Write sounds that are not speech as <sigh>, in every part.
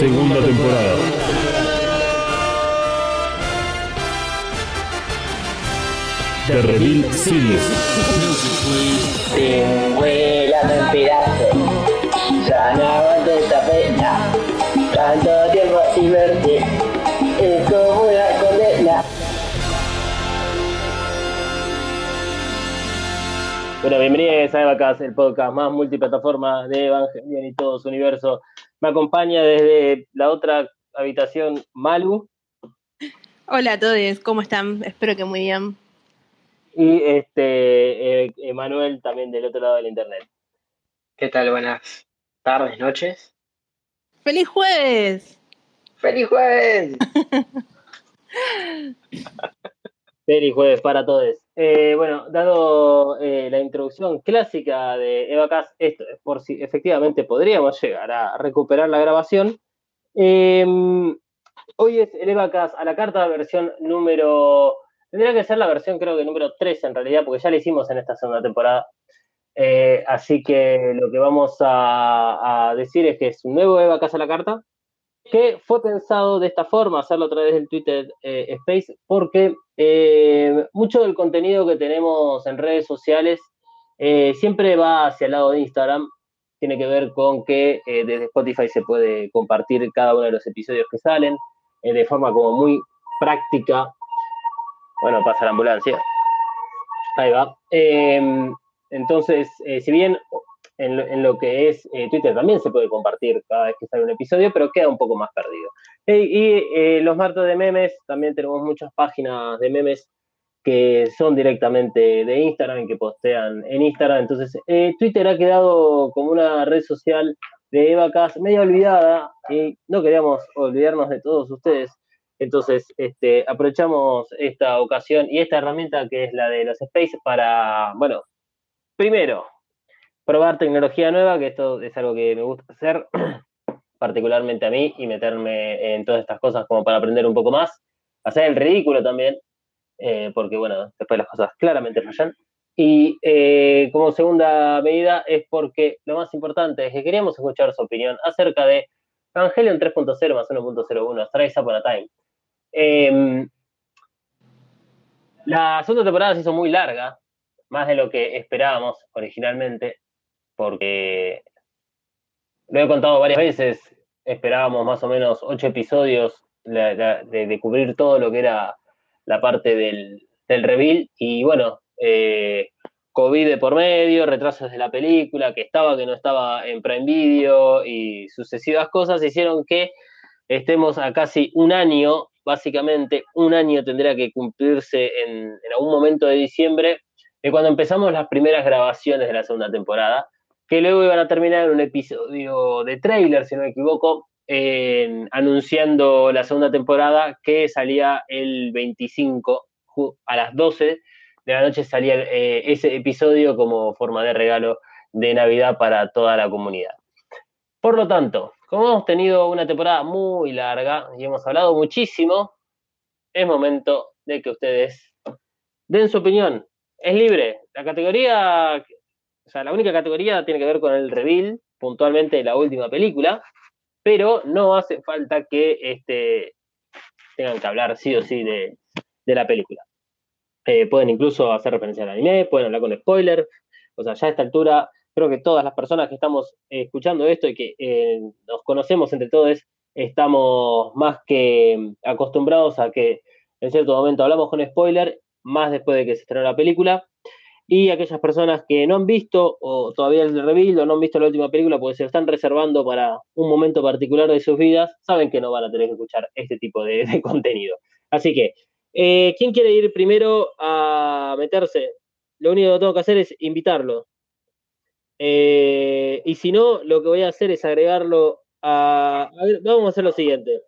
Segunda temporada. The Reveal Series. En pedazos, ya no aguanto esta pena. Tanto tiempo sin verte, es como una condena. Bueno, bienvenidos a Evacast, el podcast más multiplataforma de Evangelion y todo su universo. Me acompaña desde la otra habitación Malu Hola a todos, ¿cómo están? Espero que muy bien. Y este eh, Emanuel también del otro lado del internet. ¿Qué tal? Buenas tardes, noches. ¡Feliz jueves! ¡Feliz jueves! <laughs> Feliz jueves para todos. Eh, bueno, dado eh, la introducción clásica de Evacast, esto es por si efectivamente podríamos llegar a recuperar la grabación. eh, hoy es el Evacast a la carta versión número. Tendría que ser la versión, creo que número 3 en realidad, porque ya la hicimos en esta segunda temporada. Eh, así que lo que vamos a, decir es que es un nuevo Evacast a la carta, que fue pensado de esta forma, hacerlo a través del Twitter eh, Space, porque eh, mucho del contenido que tenemos en redes sociales siempre va hacia el lado de Instagram. Tiene que ver con que desde Spotify se puede compartir cada uno de los episodios que salen de forma como muy práctica. Bueno, pasa la ambulancia. Ahí va. Eh, entonces, eh, si bien en lo, en lo que es eh, Twitter también se puede compartir cada vez que sale un episodio, pero queda un poco más perdido. Eh, y eh, los martes de memes, también tenemos muchas páginas de memes que son directamente de Instagram, que postean en Instagram. Entonces, Twitter ha quedado como una red social de Evacast medio olvidada y no queríamos olvidarnos de todos ustedes. Entonces, este, aprovechamos esta ocasión y esta herramienta que es la de los Space para, bueno, primero, probar tecnología nueva, que esto es algo que me gusta hacer, <clears throat> particularmente a mí, y meterme en todas estas cosas como para aprender un poco más. Hacer el ridículo también, eh, porque bueno, después las cosas claramente fallan. Y eh, como segunda medida es porque lo más importante es que queríamos escuchar su opinión acerca de Evangelion 3.0 más 1.01, Strice Upon a Time. Eh, la segunda temporada se hizo muy larga, más de lo que esperábamos originalmente, porque lo he contado varias veces, esperábamos más o menos ocho episodios de cubrir todo lo que era la parte del, del reveal, y bueno, eh, COVID de por medio, retrasos de la película, que estaba, que no estaba en Prime Video, y sucesivas cosas hicieron que estemos a casi un año, básicamente un año tendría que cumplirse en, algún momento de diciembre, de cuando empezamos las primeras grabaciones de la segunda temporada, que luego iban a terminar en un episodio de trailer, si no me equivoco, anunciando la segunda temporada que salía el 25 ju- a las 12 de la noche salía eh, ese episodio como forma de regalo de Navidad para toda la comunidad. Por lo tanto, como hemos tenido una temporada muy larga y hemos hablado muchísimo, es momento de que ustedes den su opinión. Es libre. La categoría, o sea, la única categoría tiene que ver con el reveal, puntualmente de la última película, pero no hace falta que este, tengan que hablar sí o sí de, la película. Eh, pueden incluso hacer referencia al anime, pueden hablar con spoiler. O sea, ya a esta altura, creo que todas las personas que estamos eh, escuchando esto y que eh, nos conocemos entre todos, estamos más que acostumbrados a que en cierto momento hablamos con spoiler, más después de que se estrenó la película. Y aquellas personas que no han visto o todavía el reveal o no han visto la última película porque se lo están reservando para un momento particular de sus vidas, saben que no van a tener que escuchar este tipo de, de <laughs> contenido. Así que, eh, ¿quién quiere ir primero a meterse? Lo único que tengo que hacer es invitarlo. Eh, y si no, lo que voy a hacer es agregarlo a... vamos a hacer lo siguiente.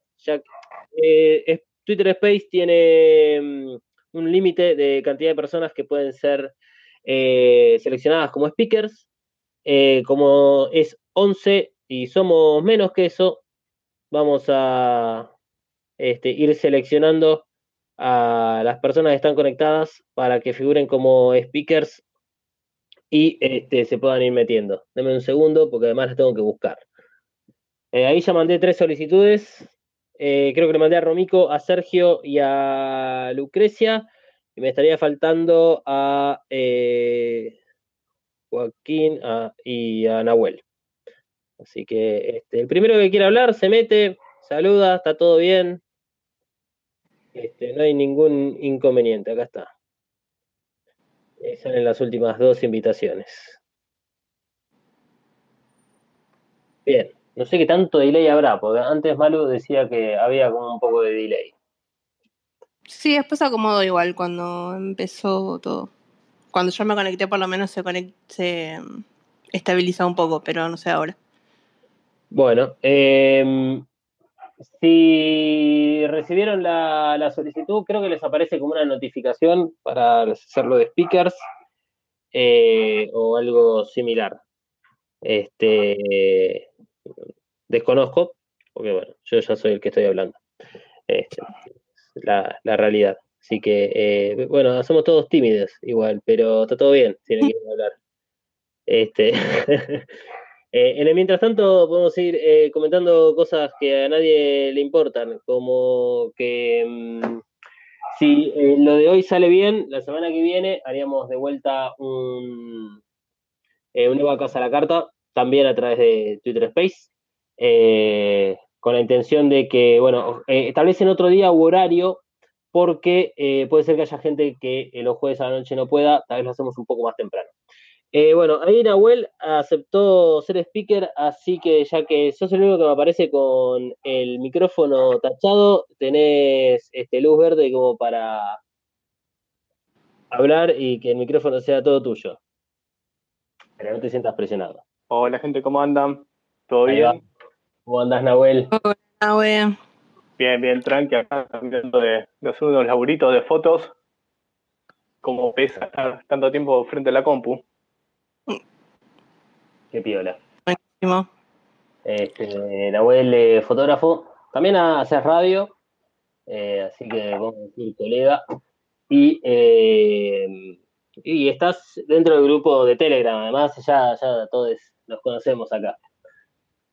eh, Twitter Space tiene mm, un límite de cantidad de personas que pueden ser eh, seleccionadas como speakers. Eh, como es 11 y somos menos que eso, vamos a este, ir seleccionando a las personas que están conectadas para que figuren como speakers y este, se puedan ir metiendo. Deme un segundo porque además las tengo que buscar. Eh, ahí ya mandé tres solicitudes. Eh, creo que le mandé a Romico, a Sergio y a Lucrecia. Y me estaría faltando a eh, Joaquín y a Nahuel. Así que este, el primero que quiera hablar se mete, saluda, está todo bien. Este, no hay ningún inconveniente, acá está. Ahí salen las últimas dos invitaciones. Bien, no sé qué tanto delay habrá, porque antes Malu decía que había como un poco de delay. Sí, después se acomodó igual cuando empezó todo. Cuando yo me conecté, por lo menos se, conect- se mm, estabilizó un poco, pero no sé ahora. Bueno, em, si recibieron la, solicitud, creo que les aparece como una notificación para hacerlo de speakers eh, o algo similar. Este, desconozco, porque bueno, yo ya soy el que estoy hablando. Este, la, la realidad. Así que, eh, bueno, somos todos tímidos igual, pero está todo bien si no quieren hablar. Este, <laughs> Eh, en el mientras tanto, podemos ir eh, comentando cosas que a nadie le importan, como que mm, si eh, lo de hoy sale bien, la semana que viene haríamos de vuelta un, eh, un Eva Casa a la Carta, también a través de Twitter Space, eh, con la intención de que, bueno, establecen otro día u horario, porque puede ser que haya gente que los jueves a la noche no pueda, tal vez lo hacemos un poco más temprano. Eh, bueno, ahí Nahuel aceptó ser speaker, así que ya que sos el único que me aparece con el micrófono tachado, tenés este, luz verde como para hablar y que el micrófono sea todo tuyo. Pero no te sientas presionado. Hola gente, ¿cómo andan? ¿Todo Ahí va. bien? ¿Cómo andás, Nahuel? Ah, bueno. Bien, bien, tranqui, acá cambiando de, de hacer unos laburitos de fotos. Como pesa estar tanto tiempo frente a la compu. Qué piola. Buenísimo. Este, Nahuel, eh, fotógrafo, también haces radio, eh, así que vamos a decir colega. Y, eh, y estás dentro del grupo de Telegram, además ya, ya todos nos conocemos acá.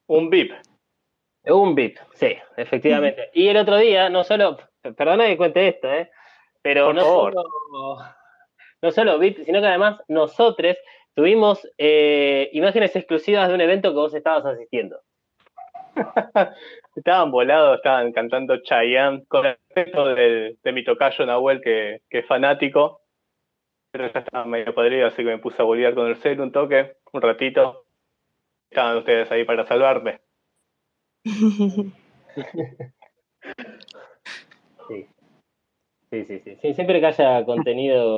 Un VIP. Un VIP, sí, efectivamente. Y el otro día, no solo, perdona que cuente esto, ¿eh? pero Por no favor. solo, no solo VIP, sino que además nosotros tuvimos eh, imágenes exclusivas de un evento que vos estabas asistiendo. <laughs> Estaban volados, estaban cantando Chayanne con el del- de mi tocayo Nahuel, que, que es fanático. Pero ya estaba medio podrido, así que me puse a bolear con el cel un toque, un ratito. Estaban ustedes ahí para salvarme. <laughs> Sí. Sí, sí, sí. Sí, Siempre que haya contenido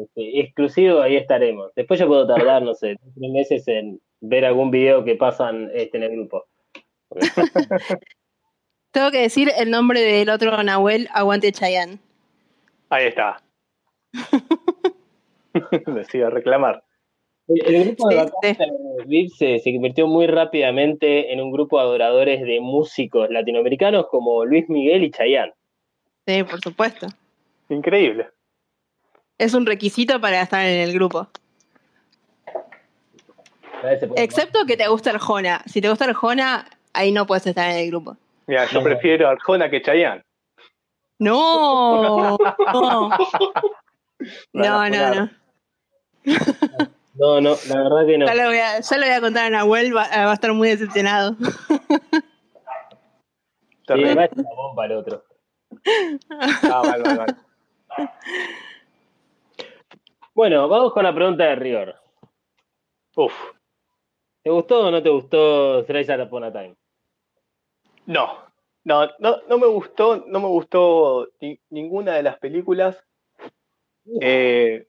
este, exclusivo, ahí estaremos. Después yo puedo tardar, no sé, tres meses en ver algún video que pasan este, en el grupo. <laughs> Tengo que decir el nombre del otro Nahuel, Aguante Chayanne. Ahí está. <laughs> Decía reclamar. El, el grupo de Sí, vacaciones de VIP se, se convirtió muy rápidamente en un grupo de adoradores de músicos latinoamericanos como Luis Miguel y Chayanne. Sí, por supuesto. Increíble. Es un requisito para estar en el grupo. Excepto que te gusta Arjona. Si te gusta Arjona, ahí no puedes estar en el grupo. Mira, yo No. prefiero Arjona que Chayanne. No, <laughs> no, no, no, no. No, no, la verdad que no. Ya lo voy a, ya lo voy a contar a Nahuel, va, va a estar muy decepcionado. Sí, además es una bomba el otro. Ah, mal, mal, mal. Bueno, vamos con la pregunta de rigor. Uf, ¿Te gustó o no te gustó Thrice Upon a Time? no. No, no, no me gustó, no me gustó ni- ninguna de las películas. Eh,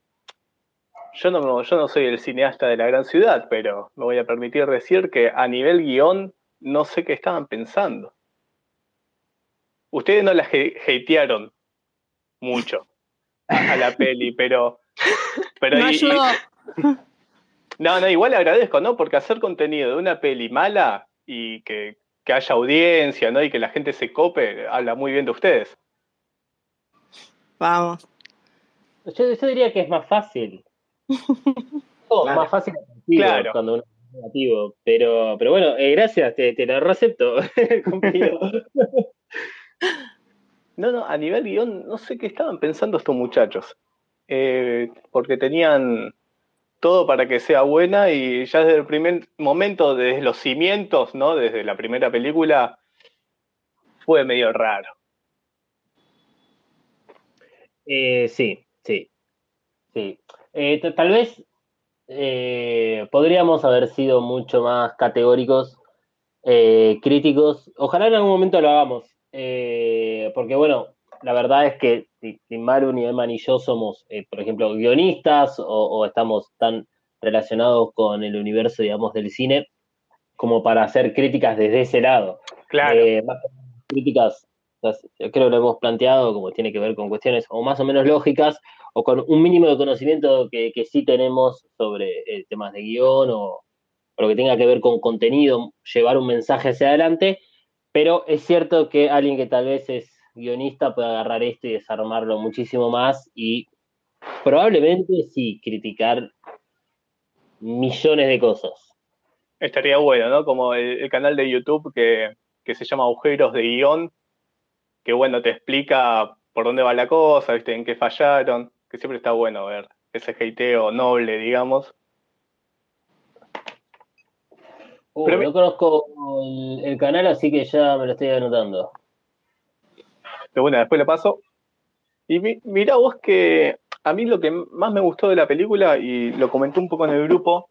yo, no, yo no soy el cineasta de la gran ciudad, pero me voy a permitir decir que a nivel guion no sé qué estaban pensando. ustedes no la he- hatearon mucho a, la peli, pero... pero No y- y- ayudó. no, no, igual agradezco, ¿no? Porque hacer contenido de una peli mala y que, que haya audiencia, ¿no? Y que la gente se cope, habla muy bien de ustedes. Vamos. Yo, yo diría que es más fácil. <laughs> Oh, Claro. Más fácil contigo Claro. cuando uno es negativo. Pero, pero bueno, eh, gracias, te, te lo recepto. <laughs> <laughs> No, no, a nivel guion, no sé qué estaban pensando estos muchachos. Eh, porque tenían todo para que sea buena y ya desde el primer momento, desde los cimientos, ¿no? Desde la primera película, fue medio raro. Eh, sí, sí. sí. Eh, tal vez eh, podríamos haber sido mucho más categóricos, críticos. Ojalá en algún momento lo hagamos. Eh, porque bueno, la verdad es que ni, Maru, ni Emma, ni yo somos, eh, por ejemplo, guionistas o, o estamos tan relacionados con el universo, digamos, del cine como para hacer críticas desde ese lado. Claro. Eh, más críticas, o sea, yo creo que lo hemos planteado como tiene que ver con cuestiones o más o menos lógicas o con un mínimo de conocimiento que, que sí tenemos sobre eh, temas de guion o, o lo que tenga que ver con contenido, llevar un mensaje hacia adelante, pero es cierto que alguien que tal vez es guionista puede agarrar esto y desarmarlo muchísimo más y probablemente sí criticar millones de cosas. Estaría bueno, ¿no? Como el, canal de YouTube que, que se llama Agujeros de Guión, que bueno, te explica por dónde va la cosa, ¿viste? en qué fallaron, que siempre está bueno ver ese hateo noble, digamos. Uh, Pero mi- no conozco el, el canal, así que ya me lo estoy anotando. Pero bueno, después lo paso. Y mi- mira vos que a mí lo que más me gustó de la película, y lo comenté un poco en el grupo,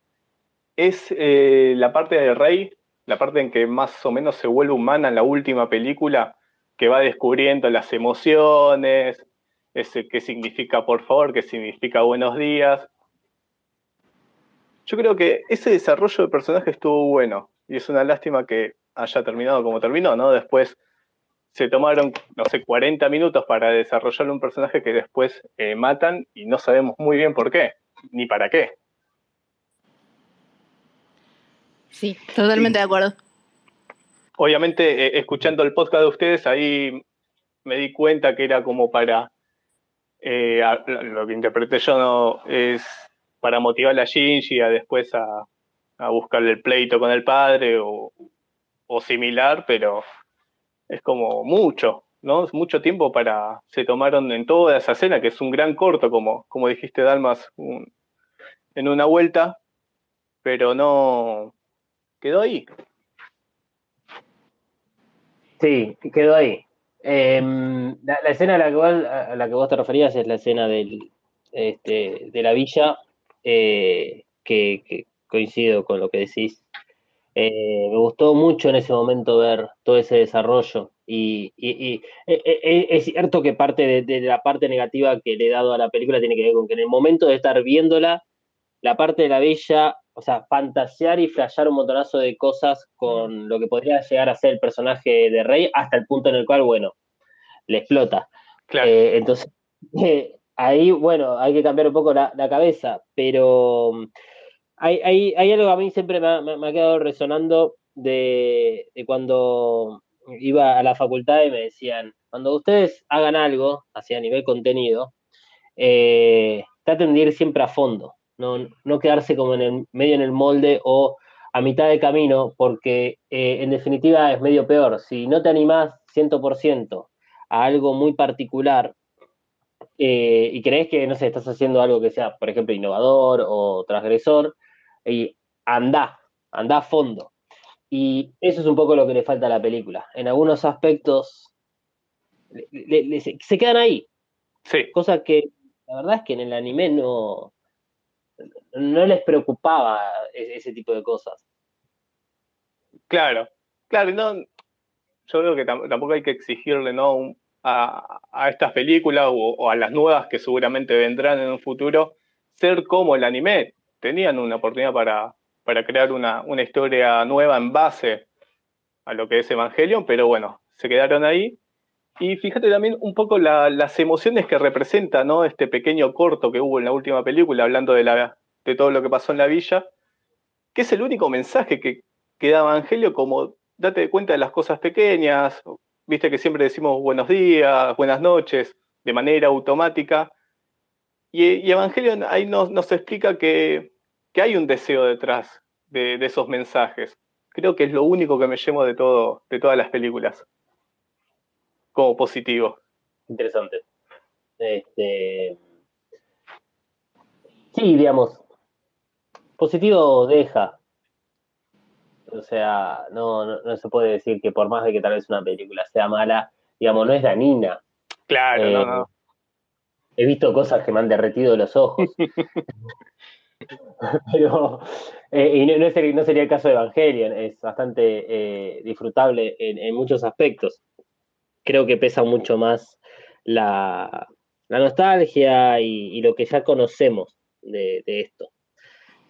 es eh, la parte del rey, la parte en que más o menos se vuelve humana en la última película, que va descubriendo las emociones, ese qué significa por favor, qué significa buenos días. Yo creo que ese desarrollo de personaje estuvo bueno, y es una lástima que haya terminado como terminó, ¿no? Después se tomaron, no sé, 40 minutos para desarrollar un personaje que después eh, matan y no sabemos muy bien por qué, ni para qué. Sí, totalmente de acuerdo. Obviamente, eh, escuchando el podcast de ustedes, ahí me di cuenta que era como para, eh, lo que interpreté yo no, es para motivar a Shinji a después a, buscarle el pleito con el padre o, similar, pero es como mucho, ¿no? Es mucho tiempo para, se tomaron en toda esa escena, que es un gran corto, como, como dijiste, Dalmas, un- en una vuelta, pero no, quedó ahí. Sí, quedó ahí. Em, la, la escena a la, que vos, a la que vos te referías es la escena del, este, de la villa, eh, que, que coincido con lo que decís. Eh, me gustó mucho en ese momento ver todo ese desarrollo y, y- y, eh, es cierto que parte de, de la parte negativa que le he dado a la película tiene que ver con que en el momento de estar viéndola, la parte de la villa, o sea, fantasear y flashear un montonazo de cosas con lo que podría llegar a ser el personaje de Rey hasta el punto en el cual, bueno, le explota. Claro. Eh, entonces, <laughs> eh, ahí, bueno, hay que cambiar un poco la, cabeza, pero mm, hay, algo que a mí siempre me ha, quedado resonando de, cuando iba a la facultad y me decían, cuando ustedes hagan algo, así a nivel contenido, eh, traten de ir siempre a fondo, no, no quedarse como en el medio en el molde o a mitad de camino, porque eh, en definitiva es medio peor. Si no te animás 100% a algo muy particular eh, y crees que, no sé, estás haciendo algo que sea, por ejemplo, innovador o transgresor, y anda, anda a fondo. Y eso es un poco lo que le falta a la película. En algunos aspectos le- le- le- se, se quedan ahí, Sí, cosa que la verdad es que en el anime no, no les preocupaba e- ese tipo de cosas. claro. Claro, no, yo creo que tam- tampoco hay que exigirle ¿no? un- a, a estas películas o, a las nuevas que seguramente vendrán en un futuro ser como el anime. Tenían una oportunidad para, para crear una, una historia nueva en base a lo que es Evangelion, pero bueno, se quedaron ahí. Y fíjate también un poco la- las emociones que representa, ¿no? Este pequeño corto que hubo en la última película, hablando de, la, de todo lo que pasó en la villa, que es el único mensaje que, que da Evangelio, como date cuenta de las cosas pequeñas, viste que siempre decimos buenos días, buenas noches, de manera automática. Y, y Evangelio ahí nos, nos explica que, que hay un deseo detrás de, de esos mensajes. Creo que es lo único que me llevo de, todo, de todas las películas como positivo. Interesante. Este, sí, digamos, positivo deja. O sea, no, no, no se puede decir que por más de que tal vez una película sea mala, digamos, no es dañina. Claro, Eh, no, no. He visto cosas que me han derretido los ojos. <laughs> Pero, eh, y no, el- no sería el caso de Evangelion, es bastante eh, disfrutable en, en muchos aspectos. Creo que pesa mucho más la, la nostalgia y, y lo que ya conocemos de, de esto,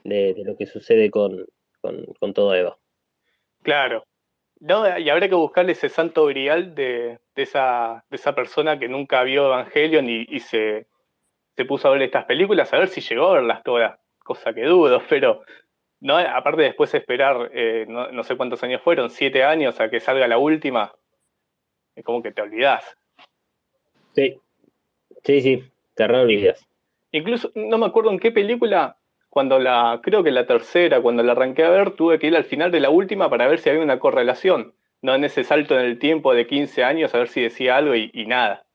de, de lo que sucede con, con, con todo Eva. Claro. No, y habrá que buscarle ese santo grial de, de esa, de esa persona que nunca vio Evangelion y, y se, se puso a ver estas películas, a ver si llegó a verlas todas, cosa que dudo, <laughs> pero no, aparte después esperar, eh, no, no sé cuántos años fueron, siete años a que salga la última, es como que te olvidás. Sí, sí, sí, te re olvidas. Incluso, no me acuerdo en qué película, cuando la, creo que la tercera, cuando la arranqué a ver, tuve que ir al final de la última para ver si había una correlación. No en ese salto en el tiempo de 15 años, a ver si decía algo y, y nada.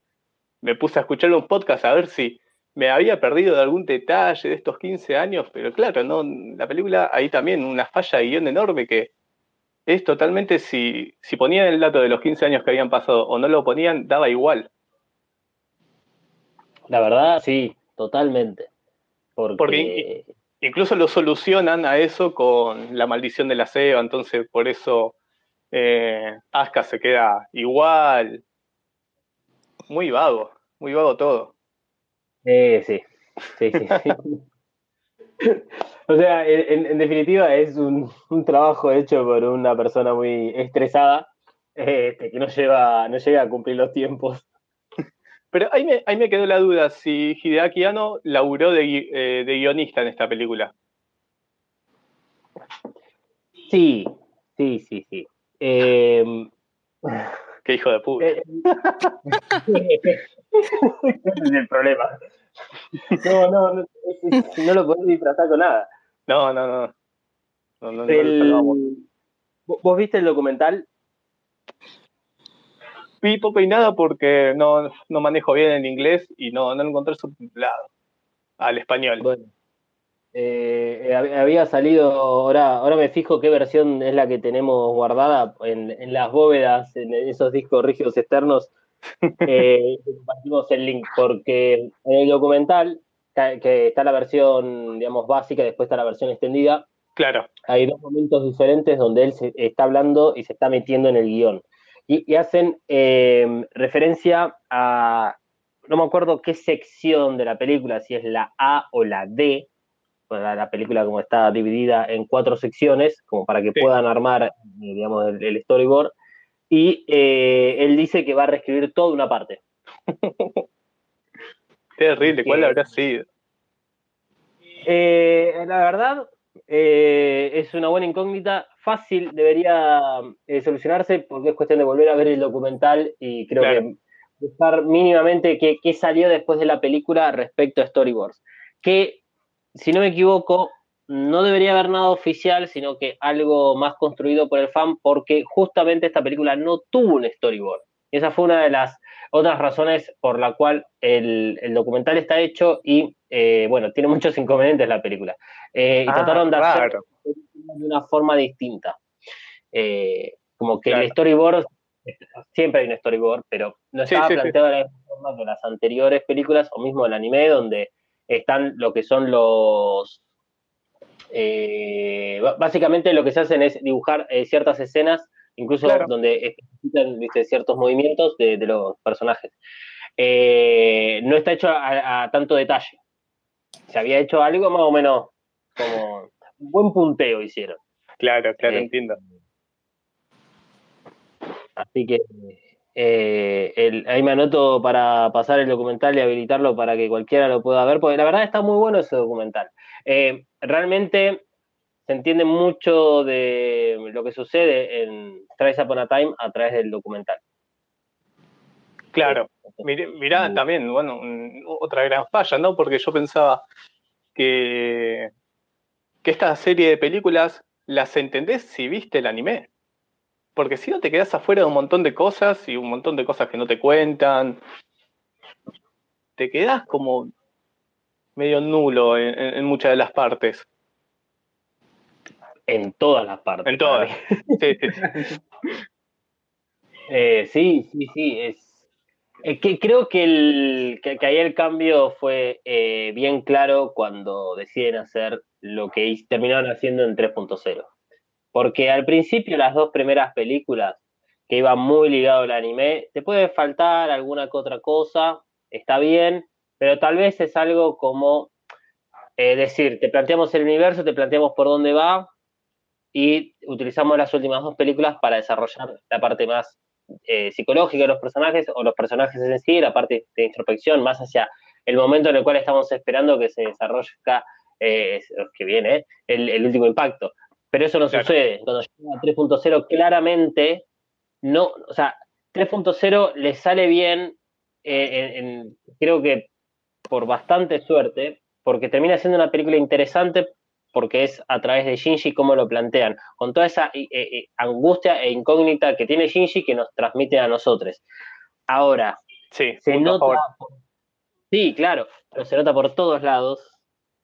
Me puse a escuchar un podcast a ver si me había perdido de algún detalle de estos 15 años, pero claro, no, la película ahí también una falla de guion enorme que es totalmente, si, si ponían el dato de los 15 años que habían pasado o no lo ponían, daba igual. La verdad, sí, totalmente. Porque, Porque Incluso lo solucionan a eso con la maldición de la ceba, entonces por eso eh, Asuka se queda igual. Muy vago, muy vago todo. Eh, sí, sí, sí. <laughs> o sea, en, en definitiva es un, un, trabajo hecho por una persona muy estresada este, que no, lleva, no llega a cumplir los tiempos. Pero ahí me, ahí me quedó la duda si Hideaki Anno laburó de, eh, de guionista en esta película. Sí, sí, sí, sí. Eh, <laughs> Qué hijo de puta. Eh, ese es el problema. No, no, no, no lo podés disfrazar con nada. No, no, no. no, no, no el, ¿Vos viste el documental? Vi poco y nada porque no, no manejo bien el inglés y no, no lo encontré subtitulado al español. Bueno, eh, había salido, ahora, ahora me fijo qué versión es la que tenemos guardada en, en las bóvedas, en esos discos rígidos externos. <laughs> Eh, compartimos el link porque en el documental, que está la versión, digamos, básica, después está la versión extendida. Claro. Hay dos momentos diferentes donde él se está hablando y se está metiendo en el guion. Y, y hacen eh, referencia a, no me acuerdo qué sección de la película, si es la A o la D, pues la, la, película como está dividida en cuatro secciones, como para que sí. puedan armar, digamos, el, el storyboard, y eh, él dice que va a reescribir toda una parte. Terrible, ¿cuál habrá sido? Eh, la verdad, eh, es una buena incógnita, fácil, debería eh, solucionarse porque es cuestión de volver a ver el documental y creo claro. que buscar mínimamente qué, qué, salió después de la película respecto a storyboards. Que, si no me equivoco, no debería haber nada oficial, sino que algo más construido por el fan, porque justamente esta película no tuvo un storyboard. Y esa fue una de las otras razones por la cual el, el documental está hecho y, eh, bueno, tiene muchos inconvenientes la película. Eh, y ah, trataron de hacer claro. de una forma distinta. Eh, como que Claro. el storyboard, siempre hay un storyboard, pero no estaba sí, sí. planteado de la misma forma que las anteriores películas o mismo el anime, donde están lo que son los. eh, básicamente lo que se hacen es dibujar eh, ciertas escenas, incluso Claro. donde especifican ¿viste? ciertos movimientos de, de los personajes. Eh, no está hecho a, a tanto detalle. Se había hecho algo más o menos como un buen punteo hicieron. Claro, claro, Eh, entiendo. Así que Eh, el- ahí me anoto para pasar el documental y habilitarlo para que cualquiera lo pueda ver, porque la verdad está muy bueno ese documental. Realmente se entiende mucho de lo que sucede en Trace Upon a Time a través del documental. Claro. Mirá, mirá también, bueno, otra gran falla, ¿no? Porque yo pensaba que, que esta serie de películas las entendés si viste el anime. Porque si no te quedás afuera de un montón de cosas y un montón de cosas que no te cuentan. Te quedás como medio nulo en, en- en muchas de las partes. En todas las partes. En todas. para mí. Sí, sí, sí. <laughs> Eh, sí, sí, sí. Es, es que creo que, el, que, que ahí el cambio fue eh, bien claro cuando deciden hacer lo que terminaron haciendo en 3.0. Porque al principio las dos primeras películas que iban muy ligado al anime, te puede faltar alguna que otra cosa, está bien, pero tal vez es algo como eh, decir, te planteamos el universo, te planteamos por dónde va y utilizamos las últimas dos películas para desarrollar la parte más eh, psicológica de los personajes o los personajes en sí, la parte de introspección, más hacia el momento en el cual estamos esperando que se desarrolle eh, que viene, eh, el, el último impacto. Pero eso no Claro. sucede. Cuando llega a 3.0, claramente no, o sea, 3.0 le sale bien, eh, en- en- creo que por bastante suerte, porque termina siendo una película interesante porque es a través de Shinji cómo lo plantean, con toda esa eh, eh, angustia e incógnita que tiene Shinji que nos transmite a nosotros. Ahora, Sí, se nota, sí, claro, pero se nota por todos lados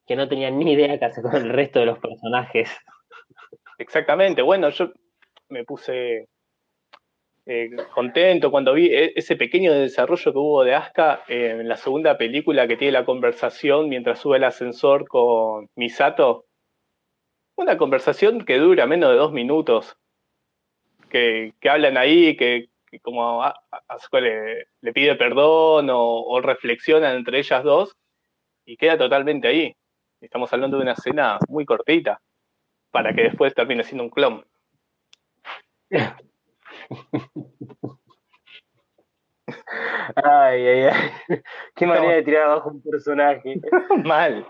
que no tenían ni idea qué hacer con el resto de los personajes. Exactamente. Bueno, yo me puse eh, contento cuando vi e- ese pequeño desarrollo que hubo de Asuka en la segunda película que tiene la conversación mientras sube el ascensor con Misato. Una conversación que dura menos de dos minutos. Que, que hablan ahí, que, que como a- a- Asuka le, le pide perdón o, o reflexionan entre ellas dos y queda totalmente ahí. Estamos hablando de una escena muy cortita para que después termine siendo un clon. <laughs> Ay, ay, ay. Qué manera de tirar abajo un personaje. <laughs> Mal.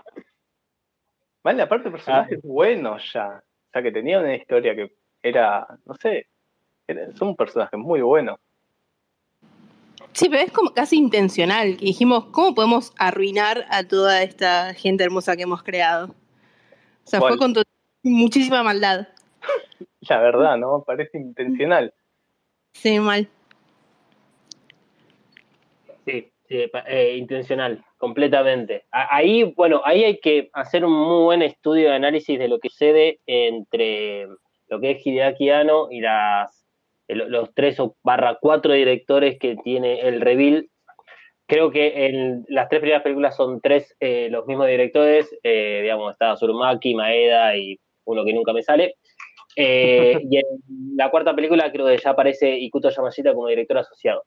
Mal, aparte el personaje es bueno ya. O sea, que tenía una historia que era, no sé, era- es un personaje muy bueno. Sí, pero es como casi intencional. Que dijimos, ¿cómo podemos arruinar a toda esta gente hermosa que hemos creado? O sea, fue con muchísima maldad. <laughs> La verdad, ¿no? Parece intencional. Sí, mal. Sí, sí, eh, intencional, completamente. Ahí, bueno, ahí hay que hacer un muy buen estudio de análisis de lo que sucede entre lo que es Hideaki Anno y las el- los tres o barra cuatro directores que tiene el reveal. Creo que en las tres primeras películas son tres eh, los mismos directores, eh, digamos, está Surumaki, Maeda y uno que nunca me sale. Eh, <laughs> y en la cuarta película creo que ya aparece Ikuto Yamashita como director asociado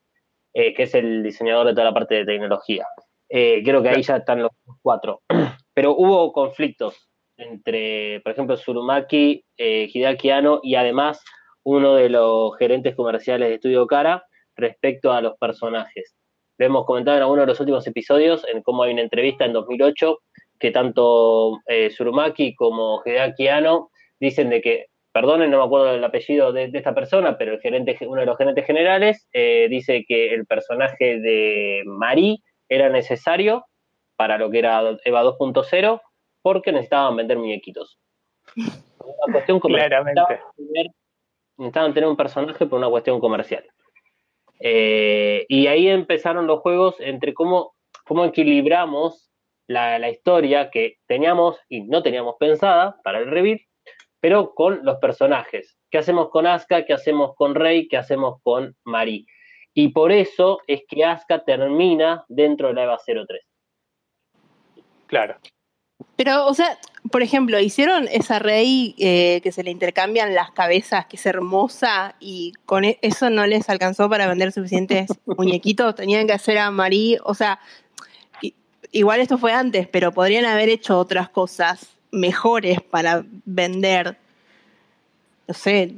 eh, que es el diseñador de toda la parte de tecnología. Eh, creo que ahí ya están los cuatro. <clears throat> Pero hubo conflictos entre, por ejemplo, Surumaki, eh, Hideaki Anno y además uno de los gerentes comerciales de Estudio Cara respecto a los personajes. Lo hemos comentado en alguno de los últimos episodios, en cómo hay una entrevista en 2008 que tanto eh, Surumaki como Hideaki Anno dicen de que perdonen, no me acuerdo el apellido de, de esta persona, pero el gerente, uno de los gerentes generales eh, dice que el personaje de Marie era necesario para lo que era Eva 2.0 porque necesitaban vender muñequitos. Una cuestión <laughs> comercial. Claramente. Necesitaban tener, un personaje por una cuestión comercial. Eh, y ahí empezaron los juegos entre cómo, cómo equilibramos la, la historia que teníamos y no teníamos pensada para el reveal pero con los personajes. ¿Qué hacemos con Asuka? ¿Qué hacemos con Rey? ¿Qué hacemos con Marie? Y por eso es que Asuka termina dentro de la EVA 03. Claro. Pero, o sea, por ejemplo, hicieron esa rey eh, que se le intercambian las cabezas, que es hermosa, y con e- eso no les alcanzó para vender suficientes <laughs> muñequitos. Tenían que hacer a Marie, o sea, igual esto fue antes, pero podrían haber hecho otras cosas mejores para vender. No sé,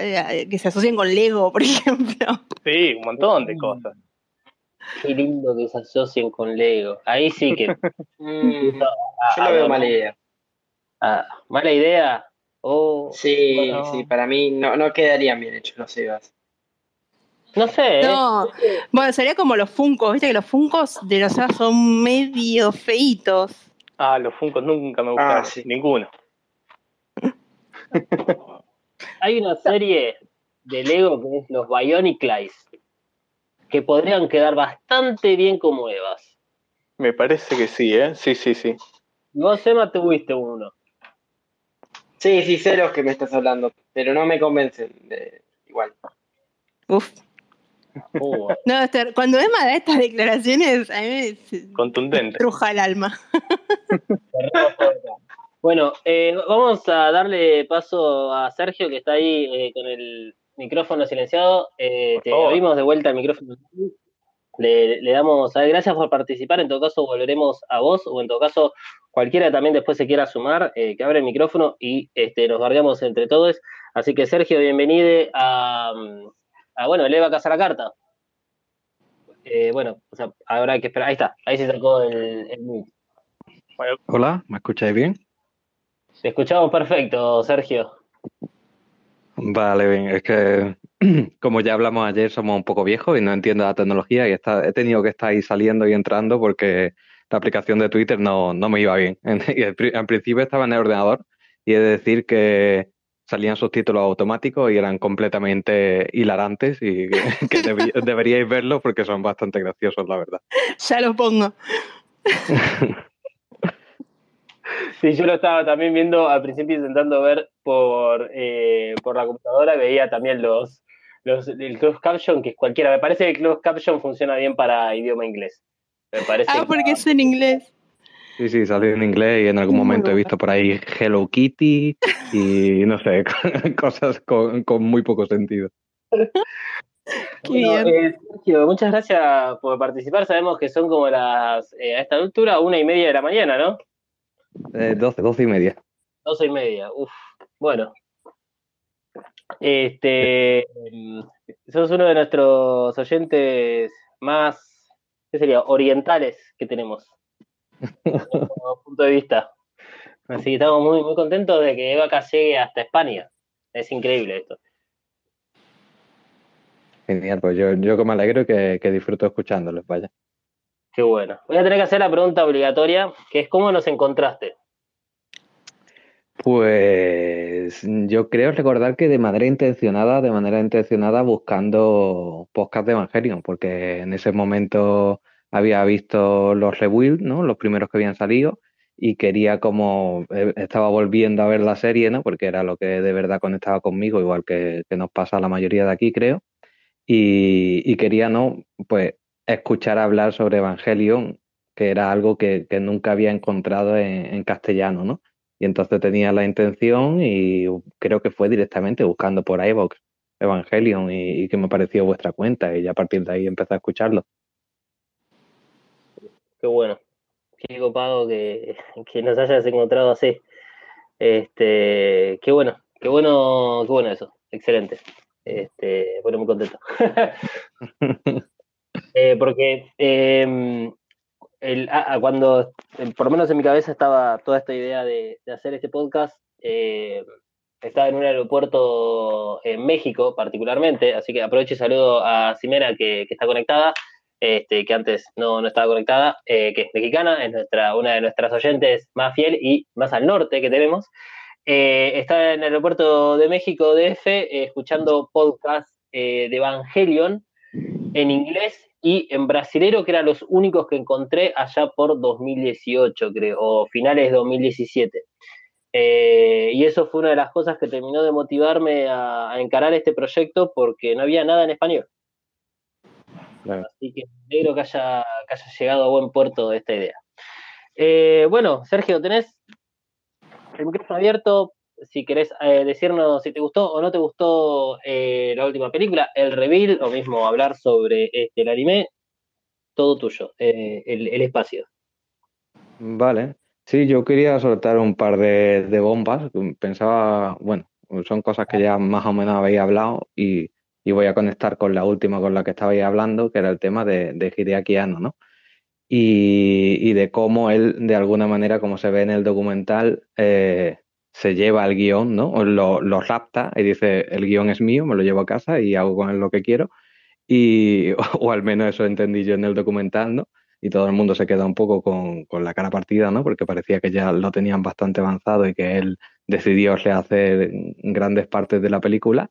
eh, que se asocien con Lego, por <laughs> ejemplo. Sí, un montón de cosas. Qué lindo que se asocien con Lego. Ahí sí que. <laughs> Mm, Ah, yo lo veo mala idea. ah, mala idea. Oh, Sí, bueno. sí, para mí no, no quedarían bien hechos los Sebas. No sé. ¿eh? No, bueno, sería como los Funcos, viste que los Funcos de los Sebas son medio feitos. Ah, los Funkos nunca me gustaron. Ah, sí. Ninguno. <laughs> Hay una serie de Lego que es los Bionic Lies, que podrían quedar bastante bien como Evas. Me parece que sí, ¿eh? Sí, sí, sí. Vos, Emma, tuviste uno. Sí, sí, sé los que me estás hablando, pero no me convencen. de- igual. Uf. No, este- cuando Emma da estas declaraciones, a mí me Contundente. truja el alma. <laughs> Bueno, eh, vamos a darle paso a Sergio, que está ahí eh, con el micrófono silenciado. Eh, te favor. abrimos de vuelta el micrófono. Le, le damos a gracias por participar. En todo caso, volveremos a vos, o en todo caso, cualquiera también después se quiera sumar, eh, que abre el micrófono y este, nos largamos entre todos. Así que, Sergio, bienvenido a, a bueno, el Eva Casa la Carta. Eh, bueno, o sea, habrá que esperar. Ahí está, ahí se sacó el, el. Hola, ¿me escucháis bien? Te escuchamos perfecto, Sergio. Vale, bien, es que <clears throat> como ya hablamos ayer, somos un poco viejos y no entiendo la tecnología y está, he tenido que estar ahí saliendo y entrando porque la aplicación de Twitter no, no me iba bien. <laughs> Y al pri- al principio estaba en el ordenador y he de decir que salían subtítulos automáticos y eran completamente hilarantes y <laughs> que, que debi- deberíais verlos porque son bastante graciosos, la verdad. <laughs> Ya lo pongo. <laughs> Sí, yo lo estaba también viendo al principio intentando ver por, eh, por la computadora, veía también los, los el closed caption, que es cualquiera. Me parece que el closed caption funciona bien para idioma inglés. Me parece Ah, que- porque es en inglés. Sí, sí, salió en inglés y en algún momento he visto por ahí Hello Kitty y no sé, <laughs> cosas con, con muy poco sentido. <laughs> Qué Bueno, bien. eh, Sergio, muchas gracias por participar. Sabemos que son como las, eh, a esta altura, una y media de la mañana, ¿no? Eh, 12, 12 y media. Doce y media, uf. Bueno. Este, mm, sos uno de nuestros oyentes más, ¿qué sería? Orientales que tenemos. nuestro <laughs> punto de vista. Así que estamos muy, muy contentos de que Evaca llegue hasta España. Es increíble esto. Genial, pues yo, yo me alegro que disfruto escuchándolos, vaya. Qué bueno. Voy a tener que hacer la pregunta obligatoria, que es ¿cómo nos encontraste? Pues yo creo recordar que de manera intencionada, de manera intencionada buscando podcast de Evangelion, porque en ese momento había visto los rebuild, ¿no? Los primeros que habían salido y quería como eh, estaba volviendo a ver la serie, ¿no? Porque era lo que de verdad conectaba conmigo, igual que, nos pasa a la mayoría de aquí, creo. Y quería, ¿no? Pues escuchar hablar sobre Evangelion, que era algo que, que nunca había encontrado en, en castellano, ¿no? Y entonces tenía la intención y creo que fue directamente buscando por iVoox Evangelion y, y que me pareció vuestra cuenta y ya a partir de ahí empecé a escucharlo. Qué bueno. Qué copado que, que nos hayas encontrado así. Este, qué bueno, qué bueno, qué bueno eso. Excelente. Este, bueno, muy contento. <laughs> Eh, porque eh, el- ah, cuando, eh, por lo menos en mi cabeza estaba toda esta idea de, hacer este podcast, eh, estaba en un aeropuerto en México particularmente, así que aprovecho y saludo a Simena que, está conectada, este, que antes no, no estaba conectada, eh, que es mexicana, es nuestra, una de nuestras oyentes más fiel y más al norte que tenemos. Eh, está en el aeropuerto de México, DF, escuchando podcast eh, de Evangelion en inglés y en brasilero, que eran los únicos que encontré allá por 2018, creo, o finales de 2017. Eh, y eso fue una de las cosas que terminó de motivarme a, a encarar este proyecto porque no había nada en español. Claro. Así que me alegro que haya, que haya llegado a buen puerto esta idea. Eh, bueno, Sergio, tenés el micrófono abierto. Si querés eh, decirnos si te gustó o no te gustó eh, la última película, el reveal, o mismo hablar sobre este, el anime, todo tuyo, eh, el, espacio. Vale. Sí, yo quería soltar un par de, bombas. Pensaba, bueno, son cosas que ya más o menos habéis hablado y, y voy a conectar con la última con la que estabais hablando, que era el tema de, de Hideaki Anno, ¿no? Y, y de cómo él, de alguna manera, como se ve en el documental, eh, se lleva el guion, ¿no? Lo, lo rapta y dice, el guion es mío, me lo llevo a casa y hago con él lo que quiero. Y, <laughs> o, al menos eso entendí yo en el documental, ¿no? Y todo el mundo se queda un poco con, con la cara partida, ¿no? Porque parecía que ya lo tenían bastante avanzado y que él decidió rehacer grandes partes de la película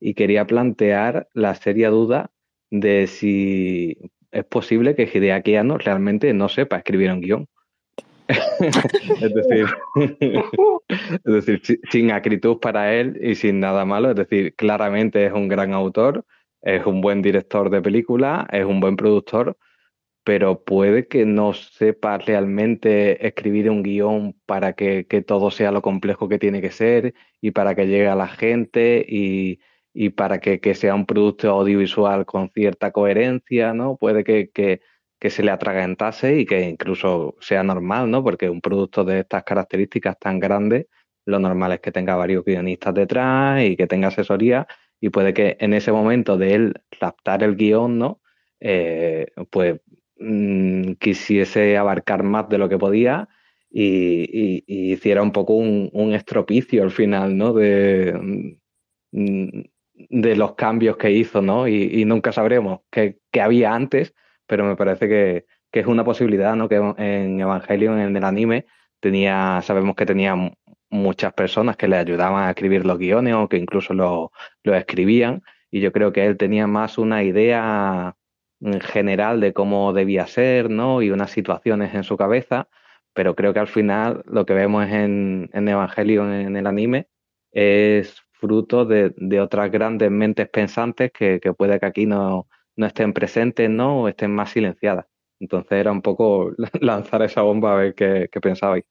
y quería plantear la seria duda de si es posible que Hideaki Anno realmente no sepa escribir un guion. Es decir, <laughs> es decir, si- sin acritud para él y sin nada malo, es decir, claramente es un gran autor, es un buen director de película, es un buen productor, pero puede que no sepa realmente escribir un guion para que, todo sea lo complejo que tiene que ser y para que llegue a la gente y, para que, sea un producto audiovisual con cierta coherencia, ¿no? Puede que, que se le atragantase y que incluso sea normal, ¿no? Porque un producto de estas características tan grande, lo normal es que tenga varios guionistas detrás y que tenga asesoría y puede que en ese momento de él raptar el guion, ¿no? Eh, pues mm, quisiese abarcar más de lo que podía y, hiciera un poco un, estropicio al final, ¿no? De, mm, de los cambios que hizo, ¿no? Y, nunca sabremos qué había antes, pero me parece que, que es una posibilidad, ¿no? Que en Evangelion, en el anime, tenía, sabemos que tenía mu- muchas personas que le ayudaban a escribir los guiones o que incluso lo, lo escribían, y yo creo que él tenía más una idea en general de cómo debía ser, ¿no? Y unas situaciones en su cabeza, pero creo que al final lo que vemos en, en Evangelion, en el anime, es fruto de, de otras grandes mentes pensantes que, que puede que aquí no, no estén presentes, ¿no? O estén más silenciadas. Entonces era un poco <laughs> lanzar esa bomba a ver qué, qué pensabais.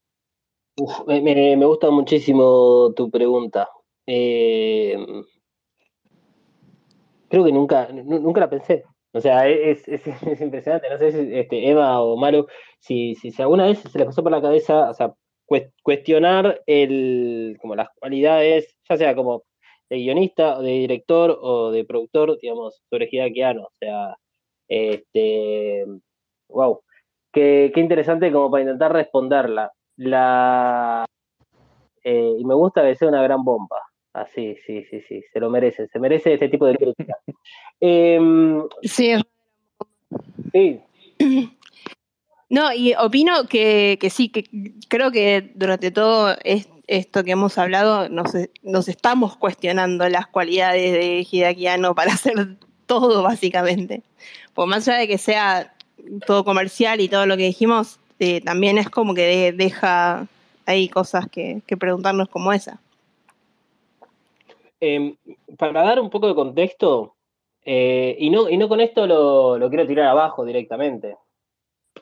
Me, me- gusta muchísimo tu pregunta. Eh, creo que nunca, nu- nunca la pensé. O sea, es, es, <laughs> es impresionante. No sé si este, Eva o Maru, si, si, si alguna vez se les pasó por la cabeza, o sea, cues- cuestionar el, como las cualidades, ya sea como de guionista, de director o de productor, digamos, sobre Hideaki Anno. O sea, este, wow, qué, qué interesante como para intentar responderla. La, eh, y me gusta que sea una gran bomba. Así, sí, sí, sí, se lo merece, se merece este tipo de crítica. <laughs> Em, Sí, sí, <clears throat> No, y opino que, que sí, que creo que durante todo es- esto que hemos hablado nos, nos estamos cuestionando las cualidades de Hideaki Anno para <laughs> hacer todo, básicamente. Pues más allá de que sea todo comercial y todo lo que dijimos, eh, también es como que de- deja ahí cosas que, que preguntarnos como esa. em, para dar un poco de contexto, eh, y, no, y no con esto lo, lo quiero tirar abajo directamente.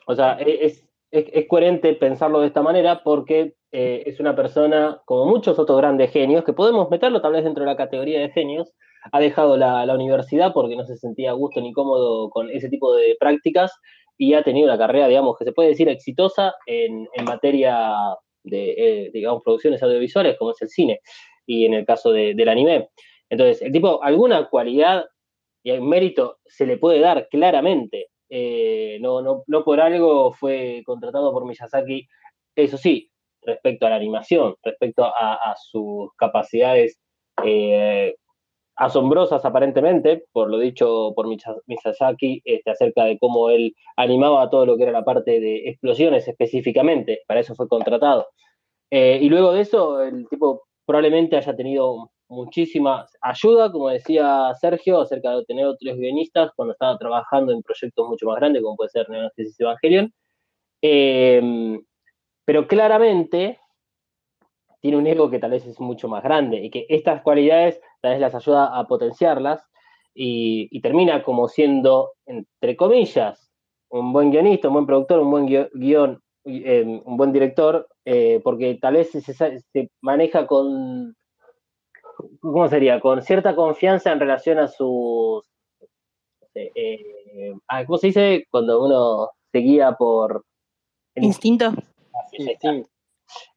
O sea, e- es, es, coherente pensarlo de esta manera porque eh, es una persona, como muchos otros grandes genios, que podemos meterlo tal vez dentro de la categoría de genios, ha dejado la, la universidad porque no se sentía a gusto ni cómodo con ese tipo de prácticas y ha tenido una carrera, digamos, que se puede decir exitosa en, en materia de, eh, digamos, producciones audiovisuales, como es el cine, y en el caso de- del anime. Entonces, el tipo, alguna cualidad y el mérito se le puede dar claramente. Eh, no, no, no por algo fue contratado por Miyazaki, eso sí, respecto a la animación, respecto a, sus capacidades eh, asombrosas aparentemente, por lo dicho por Miyazaki, este, acerca de cómo él animaba todo lo que era la parte de explosiones específicamente, para eso fue contratado. Eh, y luego de eso, el tipo probablemente haya tenido muchísima ayuda, como decía Sergio, acerca de tener otros guionistas cuando estaba trabajando en proyectos mucho más grandes, como puede ser Neogenesis Evangelion. Eh, pero claramente tiene un ego que tal vez es mucho más grande y que estas cualidades tal vez las ayuda a potenciarlas y, termina como siendo, entre comillas, un buen guionista, un buen productor, un buen guion, eh, un buen director, eh, porque tal vez se- se maneja con, ¿cómo sería? Con cierta confianza en relación a sus, eh, eh, ¿cómo se dice? Cuando uno se guía por... Instinto.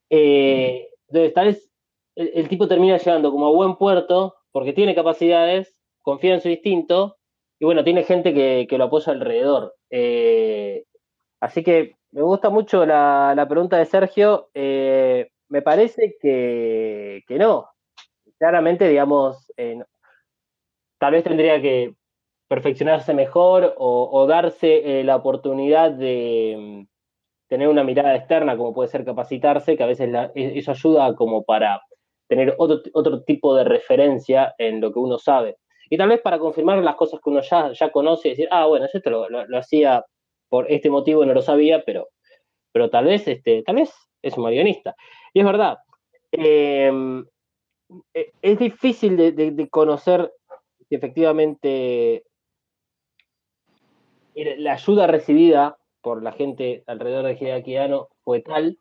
Eh, entonces, tal vez el, el tipo termina llegando como a buen puerto porque tiene capacidades, confía en su instinto y bueno, tiene gente que, que lo apoya alrededor. Eh, así que me gusta mucho la, la pregunta de Sergio. Eh, me parece que, que no. Claramente, digamos, eh, tal vez tendría que perfeccionarse mejor o, darse eh, la oportunidad de mm, tener una mirada externa, como puede ser capacitarse, que a veces la- e- eso ayuda como para tener otro, otro tipo de referencia en lo que uno sabe. Y tal vez para confirmar las cosas que uno ya, ya conoce y decir, ah, bueno, yo esto lo, lo- hacía por este motivo no lo sabía, pero, pero tal vez, este, tal vez es un mal guionista. Y es verdad, eh, es difícil de, conocer si efectivamente la ayuda recibida por la gente alrededor de Hideaki Anno fue tal,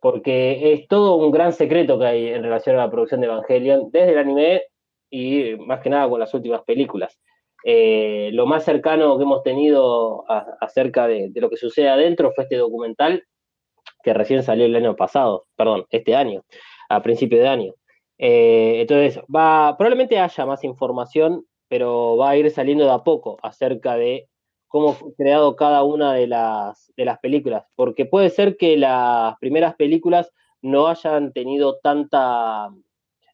porque es todo un gran secreto que hay en relación a la producción de Evangelion, desde el anime y más que nada con las últimas películas. Eh, lo más cercano que hemos tenido acerca de, de lo que sucede adentro fue este documental que recién salió el año pasado, perdón, este año, a principio de año. Eh, entonces, va, probablemente haya más información, pero va a ir saliendo de a poco acerca de cómo fue creado cada una de las, de las películas, porque puede ser que las primeras películas no hayan tenido tanta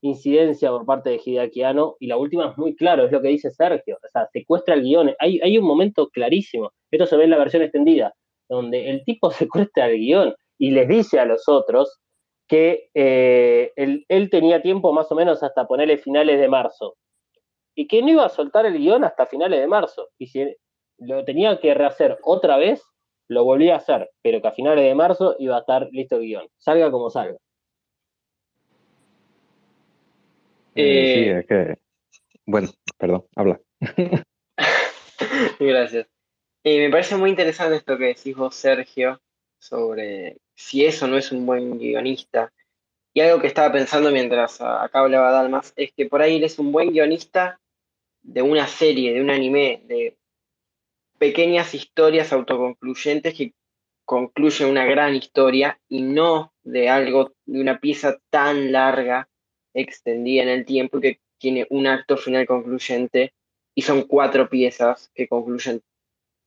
incidencia por parte de Hideaki y la última es muy claro, es lo que dice Sergio, o sea, secuestra el guion, hay, hay un momento clarísimo, esto se ve en la versión extendida, donde el tipo <laughs> secuestra el guion y les dice a los otros que eh, él, él tenía tiempo más o menos hasta ponerle finales de marzo, y que no iba a soltar el guion hasta finales de marzo, y si lo tenía que rehacer otra vez, lo volvía a hacer, pero que a finales de marzo iba a estar listo el guion, salga como salga. Eh, sí, Eh, es que. Bueno, perdón, habla. <laughs> Gracias. Eh, me parece muy interesante esto que decís vos, Sergio, sobre si eso no es un buen guionista. Y algo que estaba pensando mientras acá hablaba Dalmas es que por ahí él es un buen guionista de una serie, de un anime, de pequeñas historias autoconcluyentes que concluyen una gran historia y no de algo, de una pieza tan larga, extendida en el tiempo que tiene un acto final concluyente y son cuatro piezas que concluyen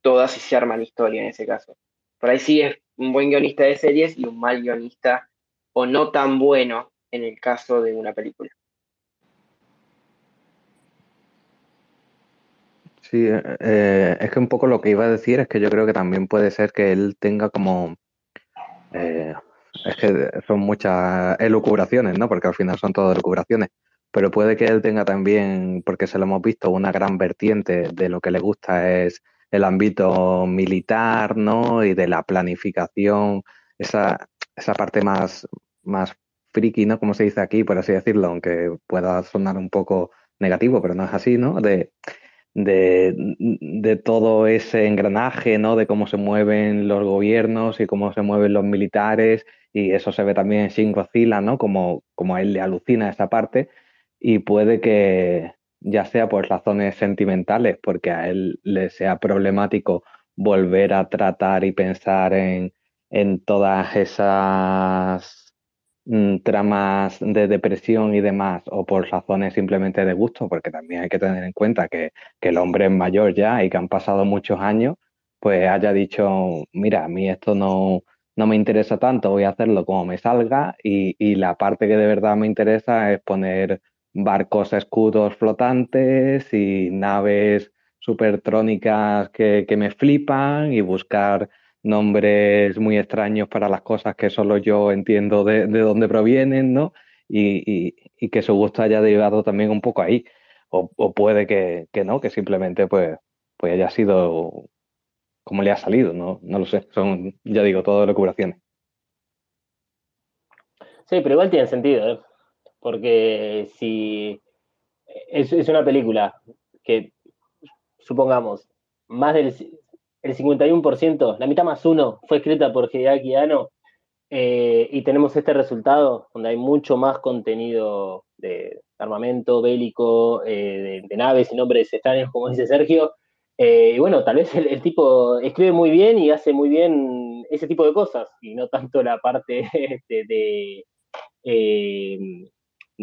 todas y se arma la historia en ese caso. Por ahí sí es un buen guionista de series y un mal guionista o no tan bueno en el caso de una película. Sí, eh, eh, es que un poco lo que iba a decir es que yo creo que también puede ser que él tenga como. eh, es que son muchas elucubraciones, ¿no? Porque al final son todas elucubraciones. Pero puede que él tenga también, porque se lo hemos visto, una gran vertiente de lo que le gusta es el ámbito militar, ¿no? Y de la planificación, esa, esa parte más, más friki, ¿no? Como se dice aquí, por así decirlo, aunque pueda sonar un poco negativo, pero no es así, ¿no? De, de, todo ese engranaje, ¿no? De cómo se mueven los gobiernos y cómo se mueven los militares, y eso se ve también en Shin Godzilla, ¿no? Como, como a él le alucina esa parte, y puede que ya sea por razones sentimentales, porque a él le sea problemático volver a tratar y pensar en, en todas esas mm, tramas de depresión y demás, o por razones simplemente de gusto, porque también hay que tener en cuenta que, que el hombre es mayor ya y que han pasado muchos años, pues haya dicho, mira, a mí esto no, no me interesa tanto, voy a hacerlo como me salga, y, y la parte que de verdad me interesa es poner barcos escudos flotantes y naves supertrónicas que, que me flipan y buscar nombres muy extraños para las cosas que solo yo entiendo de, de dónde provienen, ¿no? Y, y, y que su gusto haya derivado también un poco ahí. O, o puede que, que no, que simplemente pues, pues haya sido como le ha salido, ¿no? No lo sé. Son, ya digo, todo locuraciones. Sí, pero igual tiene sentido, ¿eh? Porque si es, una película que, supongamos, más del el 51%, la mitad más uno, fue escrita por Hideaki Anno, eh, y tenemos este resultado donde hay mucho más contenido de armamento bélico, eh, de, naves y nombres extraños, como dice Sergio. Eh, y bueno, tal vez el, tipo escribe muy bien y hace muy bien ese tipo de cosas, y no tanto la parte <laughs> de,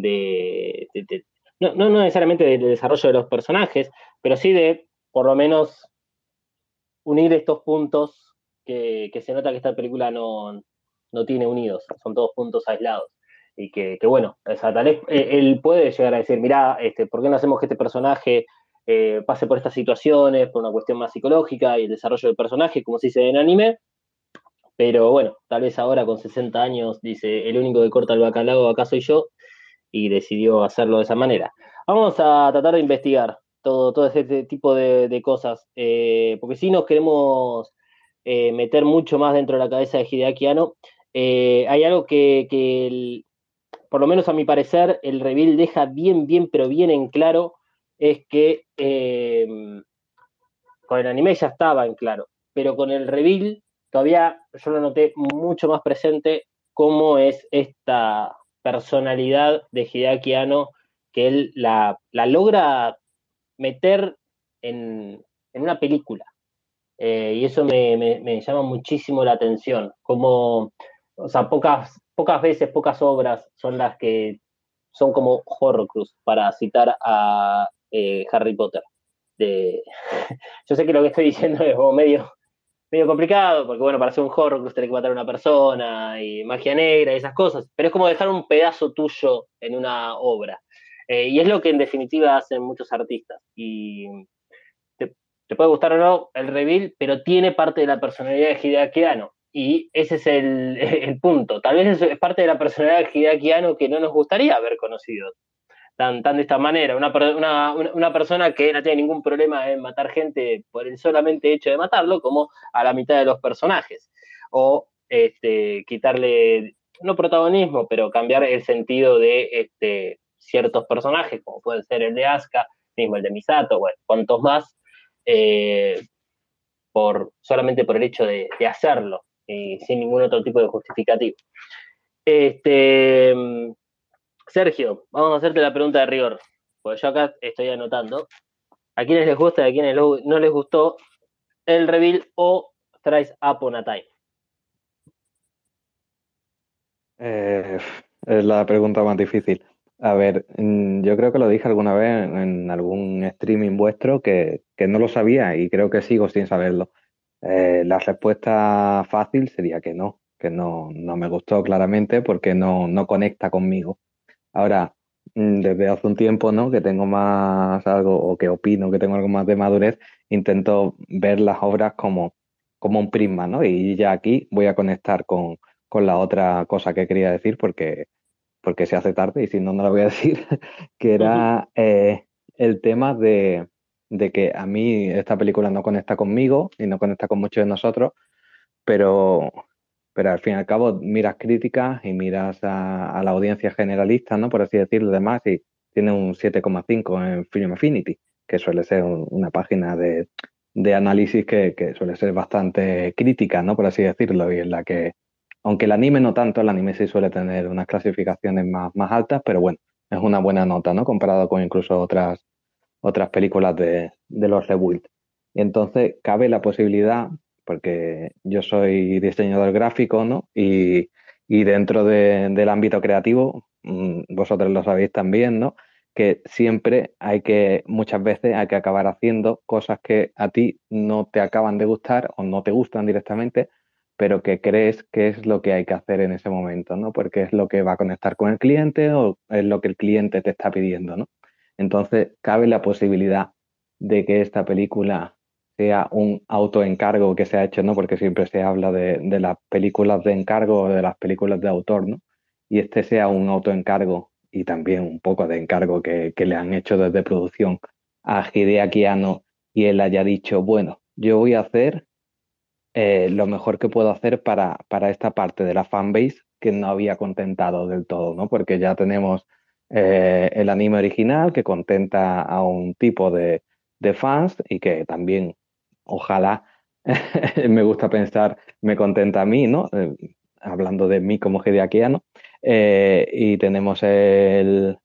de, no, no necesariamente del desarrollo de los personajes, pero sí de por lo menos unir estos puntos que, que se nota que esta película no, no tiene unidos, son todos puntos aislados. Y que, bueno, o tal vez eh, él puede llegar a decir, mira, este, ¿por qué no hacemos que este personaje eh, pase por estas situaciones, por una cuestión más psicológica y el desarrollo del personaje, como se dice en anime? Pero bueno, tal vez ahora con 60 años dice, el único que corta el bacalao acá soy yo, y decidió hacerlo de esa manera. Vamos a tratar de investigar todo, todo este tipo de, de cosas, eh, porque si nos queremos eh, meter mucho más dentro de la cabeza de Hideaki Anno, eh, hay algo que, que por lo menos a mi parecer, el reveal deja bien, bien, pero bien en claro, es que con el anime ya estaba en claro, pero con el reveal todavía yo lo noté mucho más presente cómo es esta personalidad de Hideaki Anno que él la, logra meter en, una película. Eh, y eso me llama muchísimo la atención. Como, o sea, pocas, pocas veces, pocas obras son las que son como Horrocrux, para citar a eh, Harry Potter. De... <laughs> Yo sé que lo que estoy diciendo es como medio, medio complicado, porque bueno, para hacer un Horrocrux tenés que matar a una persona y magia negra y esas cosas, pero es como dejar un pedazo tuyo en una obra. Eh, y es lo que en definitiva hacen muchos artistas. Y te, puede gustar o no el reveal, pero tiene parte de la personalidad de Hideaki. Y ese es el, <laughs> el punto. Tal vez eso es parte de la personalidad de Hideaki que no nos gustaría haber conocido tan, de esta manera. Una, una, una, persona que no tiene ningún problema en matar gente por el solamente hecho de matarlo, como a la mitad de los personajes. O este, quitarle, no protagonismo, pero cambiar el sentido de este, ciertos personajes, como puede ser el de Asuka, mismo el de Misato, bueno, cuantos más, eh, por, solamente por el hecho de, de hacerlo, y sin ningún otro tipo de justificativo. Este, Sergio, vamos a hacerte la pregunta de rigor, porque yo acá estoy anotando. ¿A quiénes les gusta y a quiénes no les gustó el reveal o Thrice Upon a? Eh, es la pregunta más difícil. A ver, mm, yo creo que lo dije alguna vez en, en algún streaming vuestro que, que no lo sabía y creo que sigo sin saberlo. Eh, la respuesta fácil sería que no, que no, no me gustó claramente porque no, no conecta conmigo. Ahora, mm, desde hace un tiempo, ¿no? Que tengo más algo, o que opino que tengo algo más de madurez, intento ver las obras como, como un prisma, ¿no? Y ya aquí voy a conectar con, con la otra cosa que quería decir porque, porque se hace tarde y si no, no la voy a <laughs> decir, que era eh, el tema de, de que a mí esta película no conecta conmigo y no conecta con muchos de nosotros, pero, pero al fin y al cabo miras críticas y miras a, la audiencia generalista, ¿no? Por así decirlo, demás, y tiene un 7,5 en Film Affinity, que suele ser un- una página de, de análisis que, suele ser bastante crítica, ¿no? Por así decirlo, y en la que, aunque el anime no tanto, el anime sí suele tener unas clasificaciones más, altas, pero bueno, es una buena nota, ¿no? Comparado con incluso otras, otras películas de, de los Rebuild. Entonces cabe la posibilidad, porque yo soy diseñador gráfico, ¿no? Y, y dentro de- del ámbito creativo, mm, vosotros lo sabéis también, ¿no? Que siempre hay que, muchas veces hay que acabar haciendo cosas que a ti no te acaban de gustar o no te gustan directamente, pero que crees que es lo que hay que hacer en ese momento, ¿no? Porque es lo que va a conectar con el cliente o es lo que el cliente te está pidiendo, ¿no? Entonces, cabe la posibilidad de que esta película sea un autoencargo que se ha hecho, ¿no? Porque siempre se habla de, las películas de encargo o de las películas de autor, ¿no? Y este sea un autoencargo y también un poco de encargo que, le han hecho desde producción a Hideaki Anno y él haya dicho, bueno, yo voy a hacer eh, lo mejor que puedo hacer para, para esta parte de la fanbase que no había contentado del todo, ¿no? Porque ya tenemos eh, el anime original que contenta a un tipo de fans y que también, ojalá, <laughs> me gusta pensar, me contenta a mí, ¿no? Eh, hablando de mí como Hideakiano. Eh, y tenemos el,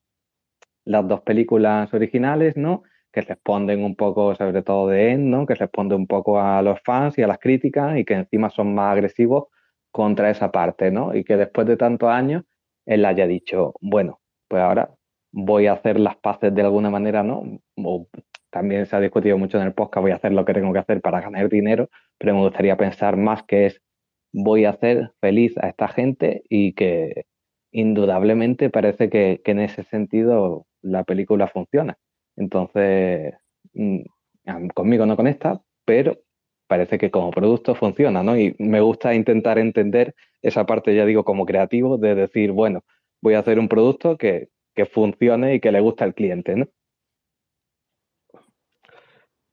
las dos películas originales, ¿no? Que responden un poco, sobre todo de End, ¿no? Que responde un poco a los fans y a las críticas y que encima son más agresivos contra esa parte, ¿no? Y que después de tantos años él haya dicho, bueno, pues ahora voy a hacer las paces de alguna manera, ¿no? También se ha discutido mucho en el podcast, voy a hacer lo que tengo que hacer para ganar dinero, pero me gustaría pensar más que es voy a hacer feliz a esta gente y que indudablemente parece que, en ese sentido la película funciona. Entonces, mm, conmigo no conecta, pero parece que como producto funciona, ¿no? Y me gusta intentar entender esa parte, ya digo, como creativo, de decir, bueno, voy a hacer un producto que, que funcione y que le guste al cliente, ¿no?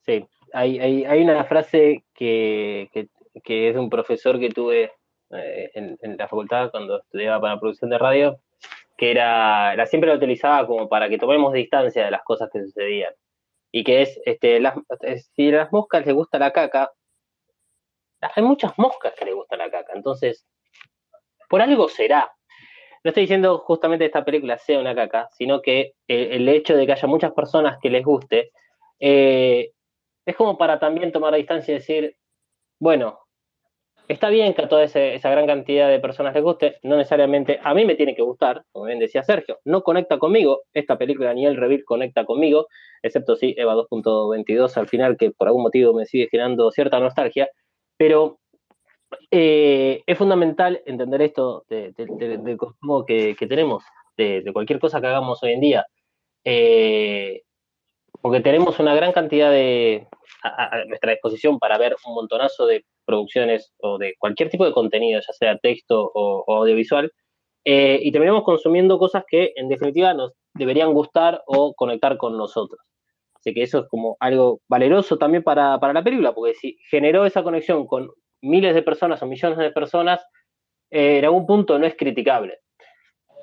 Sí, hay, una frase que, que, es de un profesor que tuve eh, en, la facultad cuando estudiaba para producción de radio, que era, siempre la utilizaba como para que tomemos distancia de las cosas que sucedían. Y que es, este, las, si a las moscas les gusta la caca, hay muchas moscas que les gusta la caca, entonces, por algo será. No estoy diciendo justamente que esta película sea una caca, sino que el, hecho de que haya muchas personas que les guste, eh, es como para también tomar distancia y decir, bueno, está bien que a toda esa gran cantidad de personas les guste, no necesariamente a mí me tiene que gustar, como bien decía Sergio, no conecta conmigo, esta película ni el reveal conecta conmigo, excepto sí Eva 2.22 al final, que por algún motivo me sigue generando cierta nostalgia, pero eh, es fundamental entender esto del consumo que, tenemos, de, cualquier cosa que hagamos hoy en día. Eh, porque tenemos una gran cantidad de a, nuestra disposición para ver un montonazo de producciones o de cualquier tipo de contenido, ya sea texto o, audiovisual, eh, y terminamos consumiendo cosas que en definitiva nos deberían gustar o conectar con nosotros. Así que eso es como algo valeroso también para, para la película, porque si generó esa conexión con miles de personas o millones de personas, eh, en algún punto no es criticable.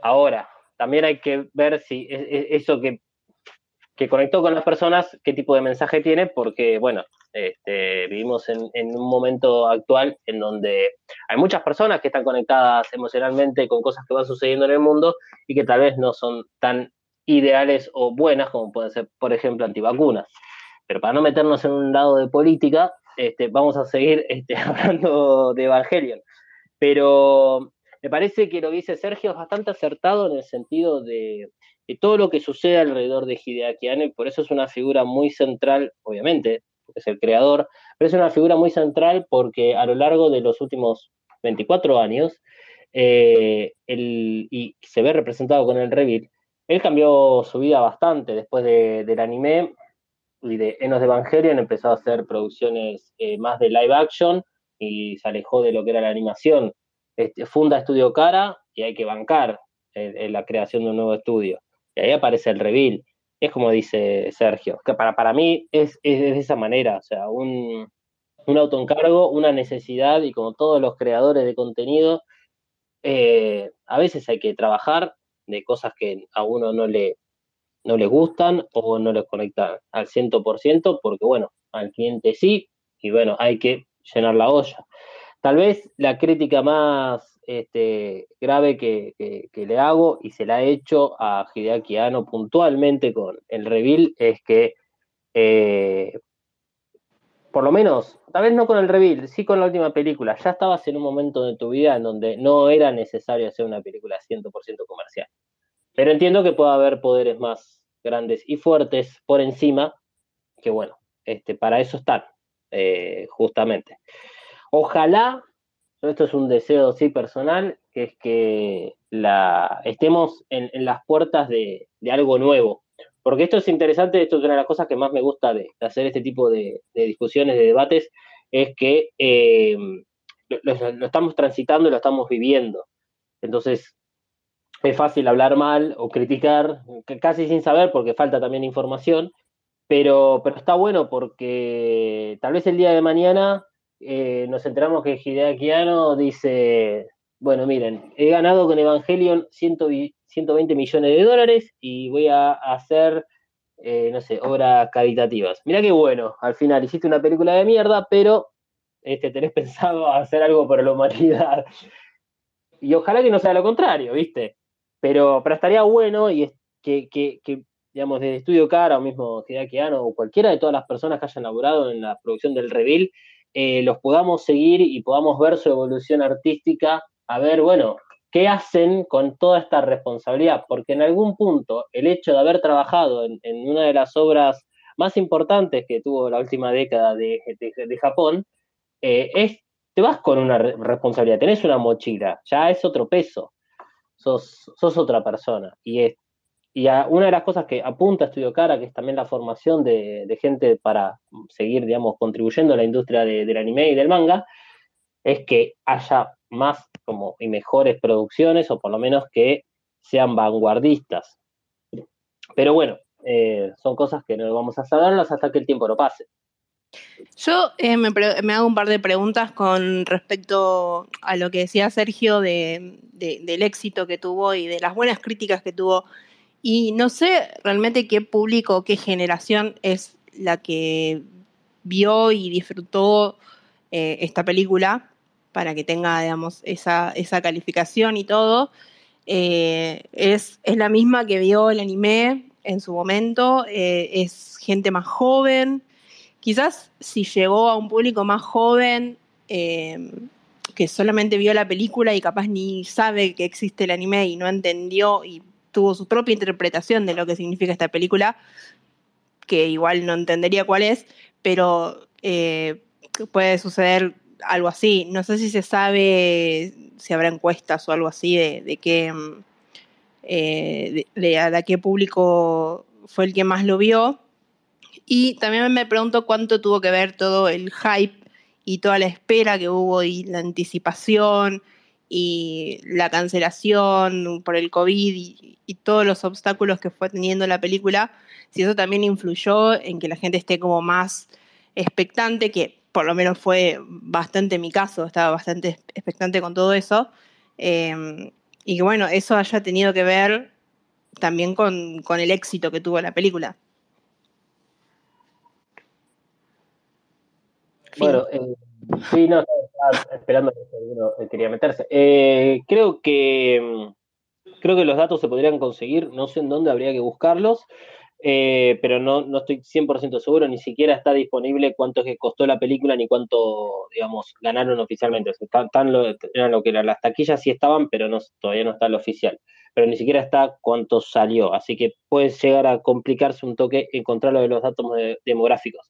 Ahora, también hay que ver si eso que que conectó con las personas, qué tipo de mensaje tiene, porque, bueno, este, vivimos en, un momento actual en donde hay muchas personas que están conectadas emocionalmente con cosas que van sucediendo en el mundo y que tal vez no son tan ideales o buenas como pueden ser, por ejemplo, antivacunas. Pero para no meternos en un lado de política, este, vamos a seguir este, <laughs> hablando de Evangelion. Pero me parece que lo dice Sergio es bastante acertado en el sentido de, todo lo que sucede alrededor de Hideaki Anno, y por eso es una figura muy central, obviamente, porque es el creador, pero es una figura muy central porque a lo largo de los últimos 24 años, eh, y se ve representado con el Revit, él cambió su vida bastante después del anime y de Enos de Evangelion, empezó a hacer producciones eh, más de live action y se alejó de lo que era la animación. Este, funda Estudio Cara y hay que bancar en la creación de un nuevo estudio. Y ahí aparece el reveal. Es como dice Sergio, que para, para mí es, de esa manera, o sea, un, un autoencargo, una necesidad, y como todos los creadores de contenido, eh, a veces hay que trabajar de cosas que a uno no le, no gustan o no les conectan al 100%, porque bueno, al cliente sí, y bueno, hay que llenar la olla. Tal vez la crítica más este, grave que, le hago y se la he hecho a Hideaki Anno puntualmente con el reveal es que, eh, por lo menos, tal vez no con el reveal, sí con la última película, ya estabas en un momento de tu vida en donde no era necesario hacer una película 100% comercial. Pero entiendo que puede haber poderes más grandes y fuertes por encima, que bueno, este, para eso están, eh, justamente. Ojalá esto es un deseo sí personal, que es que estemos en, las puertas de, algo nuevo. Porque esto es interesante, esto es una de las cosas que más me gusta de, hacer este tipo de, discusiones, de debates, es que eh, lo, estamos transitando y lo estamos viviendo. Entonces, es fácil hablar mal o criticar, casi sin saber, porque falta también información, pero, pero está bueno porque tal vez el día de mañana eh, nos enteramos que Hideaki Anno dice, bueno, miren, he ganado con Evangelion 120 millones de dólares y voy a hacer, eh, no sé, obras caritativas. Mirá qué bueno, al final hiciste una película de mierda, pero este, tenés <laughs> pensado hacer algo para la humanidad. Y ojalá que no sea lo contrario, ¿viste? Pero, pero estaría bueno y que, que digamos, desde Estudio Cara o mismo Hideaki Anno o cualquiera de todas las personas que hayan laborado en la producción del Reveal eh, los podamos seguir y podamos ver su evolución artística, a ver, bueno, ¿qué hacen con toda esta responsabilidad? Porque en algún punto el hecho de haber trabajado en, una de las obras más importantes que tuvo la última década de, Japón, eh, es, te vas con una re- responsabilidad, tenés una mochila, ya es otro peso, sos, sos otra persona. Y, es, y una de las cosas que apunta Estudio Cara, que es también la formación de, gente para seguir, digamos, contribuyendo a la industria de- del anime y del manga, es que haya más como y mejores producciones, o por lo menos que sean vanguardistas. Pero bueno, eh, son cosas que no vamos a saberlas hasta que el tiempo lo pase. Yo eh, me, hago un par de preguntas con respecto a lo que decía Sergio de, de- del éxito que tuvo y de las buenas críticas que tuvo. Y no sé realmente qué público, qué generación es la que vio y disfrutó eh, esta película para que tenga, digamos, esa, esa calificación y todo. Eh, es, es la misma que vio el anime en su momento, eh, es gente más joven. Quizás si llegó a un público más joven que solamente vio la película y capaz ni sabe que existe el anime y no entendió tuvo su propia interpretación de lo que significa esta película, que igual no entendería cuál es, pero eh, puede suceder algo así. No sé si se sabe si habrá encuestas o algo así de, de qué mm, eh, de, qué público fue el que más lo vio. Y también me pregunto cuánto tuvo que ver todo el hype y toda la espera que hubo y la anticipación y la cancelación por el COVID y, y todos los obstáculos que fue teniendo la película, si eso también influyó en que la gente esté como más expectante, que por lo menos fue bastante mi caso, estaba bastante expectante con todo eso, eh, y que bueno, eso haya tenido que ver también con, con el éxito que tuvo la película. Bueno, eh, sí, no, estaba esperando que alguno eh, quería meterse. Eh, creo que mm, creo que los datos se podrían conseguir, no sé en dónde habría que buscarlos, eh, pero no, no estoy 100% seguro, ni siquiera está disponible cuánto que costó la película ni cuánto, digamos, ganaron oficialmente. O eran lo que eran las taquillas sí estaban, pero no, todavía no está lo oficial. Pero ni siquiera está cuánto salió, así que puede llegar a complicarse un toque encontrar lo de los datos de- demográficos.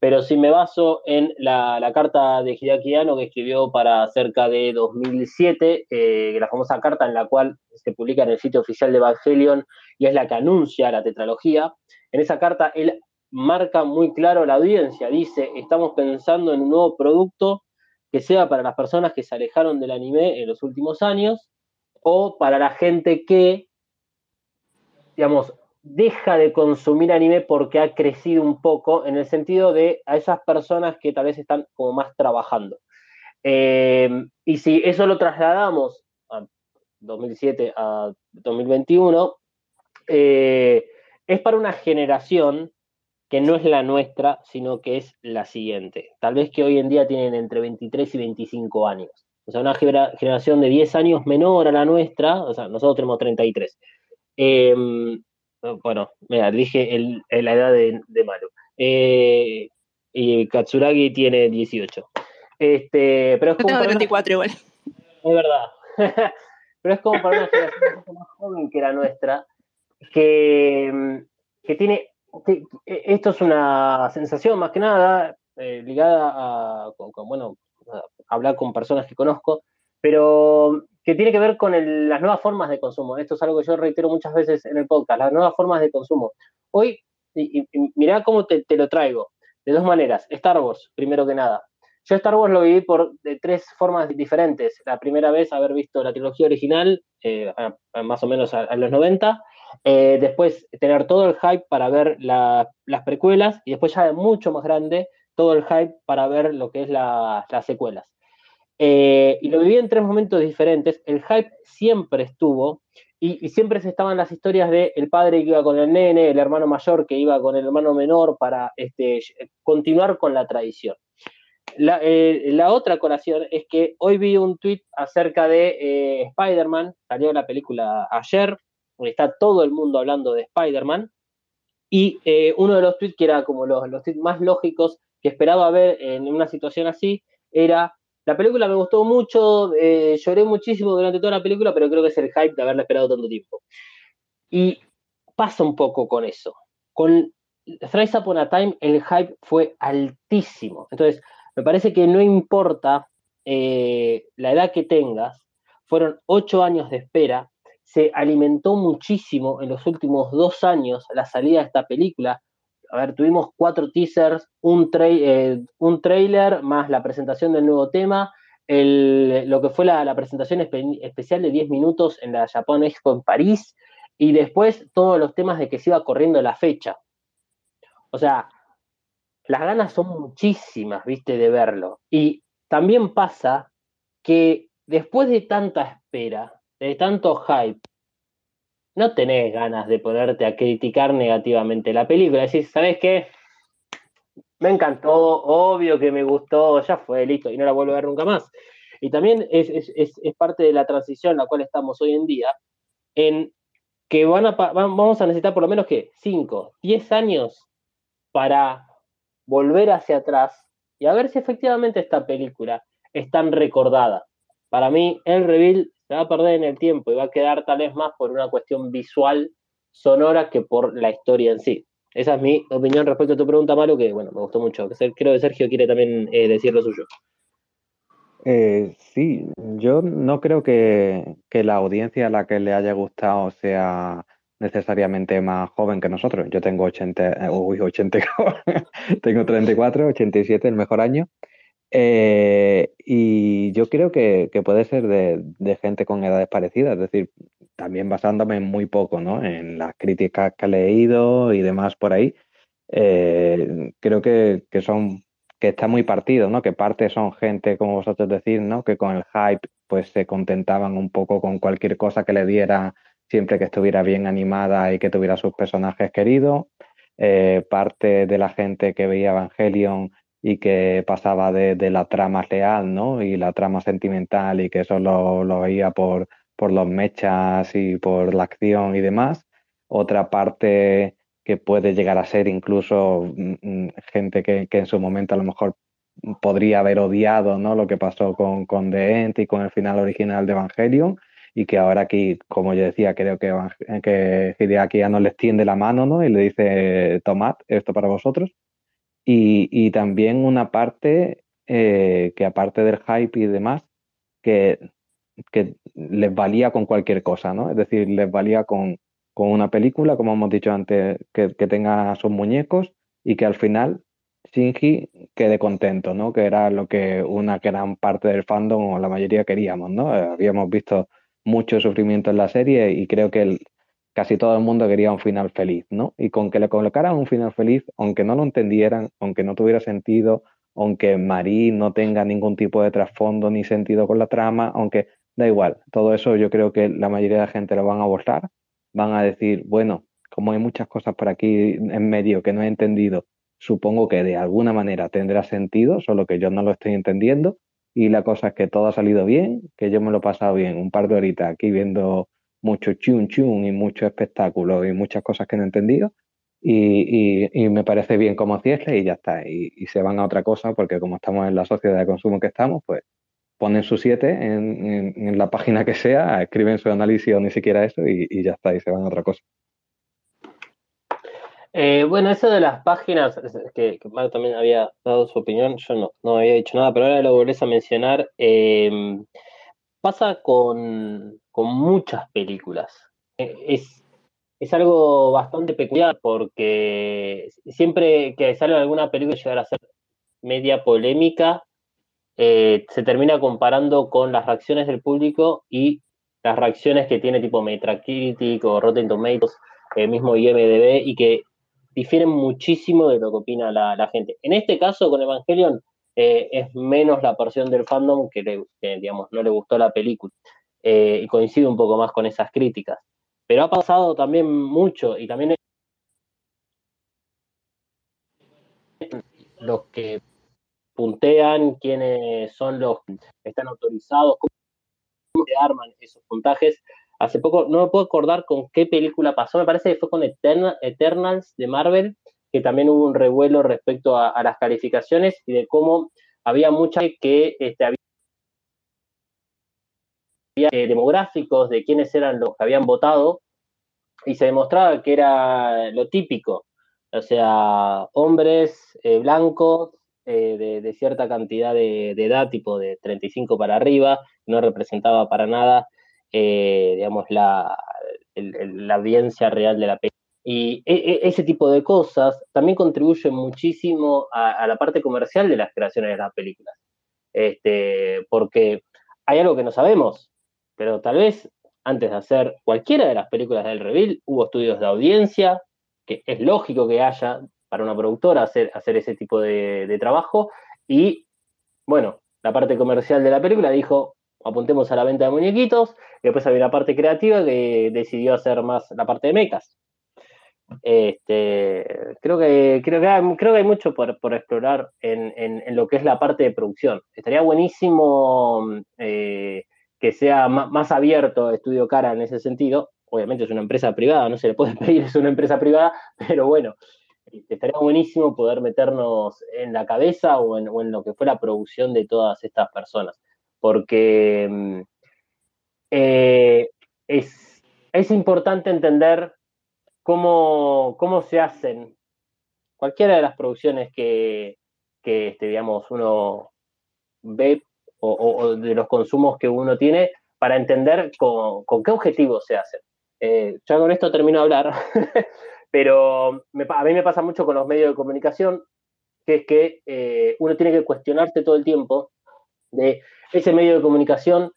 Pero si me baso en la, carta de Hideaki Anno que escribió para cerca de 2007, eh, la famosa carta en la cual se publica en el sitio oficial de Evangelion y es la que anuncia la tetralogía, en esa carta él marca muy claro la audiencia, dice, estamos pensando en un nuevo producto que sea para las personas que se alejaron del anime en los últimos años o para la gente que, digamos, deja de consumir anime porque ha crecido un poco en el sentido de a esas personas que tal vez están como más trabajando. Eh, y si eso lo trasladamos a 2007 a 2021, eh, es para una generación que no es la nuestra, sino que es la siguiente. Tal vez que hoy en día tienen entre 23 y 25 años. O sea, una genera- generación de 10 años menor a la nuestra, o sea, nosotros tenemos 33. Eh, bueno, mira, dije el, el- la edad de, de Maru. Eh, y Katsuragi tiene 18. Este, pero es Yo como tengo una- 34 igual. <laughs> es verdad. <laughs> Pero es como para una generación un poco más joven que la nuestra, que, que tiene. que esto es una sensación más que nada eh, ligada a, con, con, bueno, a hablar con personas que conozco, pero que tiene que ver con las nuevas formas de consumo. Esto es algo que yo reitero muchas veces en el podcast, las nuevas formas de consumo. Hoy, y, mirá cómo te, lo traigo, de dos maneras. Star Wars, primero que nada. Yo Star Wars lo viví por de tres formas diferentes. La primera vez haber visto la trilogía original, eh, más o menos a, a los 90. Eh, después tener todo el hype para ver la- las precuelas y después ya mucho más grande todo el hype para ver lo que es la- las secuelas. Eh, y lo viví en tres momentos diferentes. El hype siempre estuvo y, siempre se estaban las historias de el padre que iba con el nene, el hermano mayor que iba con el hermano menor para este, continuar con la tradición. La, eh, otra colación es que hoy vi un tweet acerca de eh, Spider-Man, salió la película ayer, está todo el mundo hablando de Spider-Man, y eh, uno de los tweets que era como los, los tweets más lógicos que esperaba ver en una situación así era La película me gustó mucho, eh, lloré muchísimo durante toda la película, pero creo que es el hype de haberla esperado tanto tiempo. Y pasa un poco con eso. Con Thrice Upon a Time el hype fue altísimo. Entonces, me parece que no importa eh, la edad que tengas, fueron ocho años de espera, se alimentó muchísimo en los últimos dos años la salida de esta película. A ver, tuvimos cuatro teasers, un, eh, un trailer más la presentación del nuevo tema, lo que fue la, presentación especial de 10 minutos en la Japan Expo en París, y después todos los temas de que se iba corriendo la fecha. O sea, las ganas son muchísimas, viste, de verlo. Y también pasa que después de tanta espera, de tanto hype, no tenés ganas de ponerte a criticar negativamente la película. Decís, ¿sabes qué? Me encantó, obvio que me gustó, ya fue, listo, y no la vuelvo a ver nunca más. Y también es, es parte de la transición en la cual estamos hoy en día, en que van a, vamos a necesitar por lo menos que 5, 10 años para volver hacia atrás y a ver si efectivamente esta película es tan recordada. Para mí, el reveal se va a perder en el tiempo y va a quedar tal vez más por una cuestión visual, sonora, que por la historia en sí. Esa es mi opinión respecto a tu pregunta, Maru, que bueno, me gustó mucho. Creo que Sergio quiere también eh, decir lo suyo. Eh, sí, yo no creo que, la audiencia a la que le haya gustado sea necesariamente más joven que nosotros. Yo tengo 80, eh, uy, 80, <laughs> tengo 34, 87, el mejor año. Eh, y yo creo que, puede ser de, gente con edades parecidas, es decir, también basándome muy poco, ¿no? En las críticas que he leído y demás por ahí. creo que, que son que está muy partido, ¿no? Que parte son gente, como vosotros decís, ¿no? Que con el hype, pues se contentaban un poco con cualquier cosa que le diera, siempre que estuviera bien animada y que tuviera sus personajes queridos. Eh, parte de la gente que veía Evangelion y que pasaba de, la trama real, ¿no? Y la trama sentimental y que eso lo, lo veía por, por los mechas y por la acción y demás. Otra parte que puede llegar a ser incluso mm, mm, gente que, en su momento a lo mejor podría haber odiado ¿no? lo que pasó con, con The End y con el final original de Evangelion y que ahora aquí, como yo decía, creo que, que Hideaki ya no les tiende la mano ¿no? y le dice, tomad esto para vosotros. Y, también una parte eh, que aparte del hype y demás, que, que les valía con cualquier cosa, ¿no? Es decir, les valía con, con una película, como hemos dicho antes, que, tenga sus muñecos y que al final Shinji quede contento, ¿no? Que era lo que una gran parte del fandom o la mayoría queríamos, ¿no? Eh, habíamos visto mucho sufrimiento en la serie y creo que casi todo el mundo quería un final feliz, ¿no? Y con que le colocaran un final feliz, aunque no lo entendieran, aunque no tuviera sentido, aunque Marie no tenga ningún tipo de trasfondo ni sentido con la trama, aunque da igual, todo eso yo creo que la mayoría de la gente lo van a abordar van a decir, bueno, como hay muchas cosas por aquí en medio que no he entendido, supongo que de alguna manera tendrá sentido, solo que yo no lo estoy entendiendo. Y la cosa es que todo ha salido bien, que yo me lo he pasado bien, un par de horitas aquí viendo mucho chun chun y mucho espectáculo y muchas cosas que no he entendido. Y, y, me parece bien como cierre y ya está. Y, se van a otra cosa porque como estamos en la sociedad de consumo que estamos, pues ponen su 7 en, la página que sea, escriben su análisis o ni siquiera eso y, ya está, y se van a otra cosa. Eh, bueno, eso de las páginas, que, que también había dado su opinión, yo no, no había dicho nada, pero ahora lo volvés a mencionar. Eh, pasa con, muchas películas. Eh, es, es algo bastante peculiar porque siempre que sale alguna película llegar a ser media polémica, eh, se termina comparando con las reacciones del público y las reacciones que tiene tipo Metacritic o Rotten Tomatoes, el mismo IMDB, y que difieren muchísimo de lo que opina la, gente. En este caso, con Evangelion, eh, es menos la porción del fandom que, digamos, no le gustó la película. Eh, y coincide un poco más con esas críticas. Pero ha pasado también mucho y también los que puntean, quiénes son los que están autorizados, cómo se arman esos puntajes. Hace poco, no me puedo acordar con qué película pasó, me parece que fue con Eternals de Marvel, que también hubo un revuelo respecto a, las calificaciones y de cómo había mucha que este, había eh, demográficos de quiénes eran los que habían votado y se demostraba que era lo típico, o sea, hombres eh, blancos eh, de, cierta cantidad de, edad, tipo de 35 para arriba, no representaba para nada, digamos, la, la audiencia real de la película. Y e, e, ese tipo de cosas también contribuyen muchísimo a, la parte comercial de las creaciones de las películas. Este, porque hay algo que no sabemos, pero tal vez antes de hacer cualquiera de las películas del Reveal hubo estudios de audiencia, que es lógico que haya para una productora hacer, hacer ese tipo de, trabajo, y bueno, la parte comercial de la película dijo, apuntemos a la venta de muñequitos, y después había la parte creativa que decidió hacer más la parte de mecas. Este, creo que creo que hay, creo que hay mucho por, explorar en, lo que es la parte de producción. Estaría buenísimo eh, que sea más, abierto Estudio Cara en ese sentido. Obviamente es una empresa privada, no se le puede <laughs> pedir, es una empresa privada, pero bueno, este, estaría buenísimo poder meternos en la cabeza o en, lo que fue la producción de todas estas personas. Porque mm, eh, es, es importante entender cómo, cómo se hacen cualquiera de las producciones que, que este, uno ve o, de los consumos que uno tiene para entender con, qué objetivo se hacen. Eh, ya con esto termino de hablar, <laughs> pero a mí me pasa mucho con los medios de comunicación, que es que eh, uno tiene que cuestionarse todo el tiempo de ese medio de comunicación,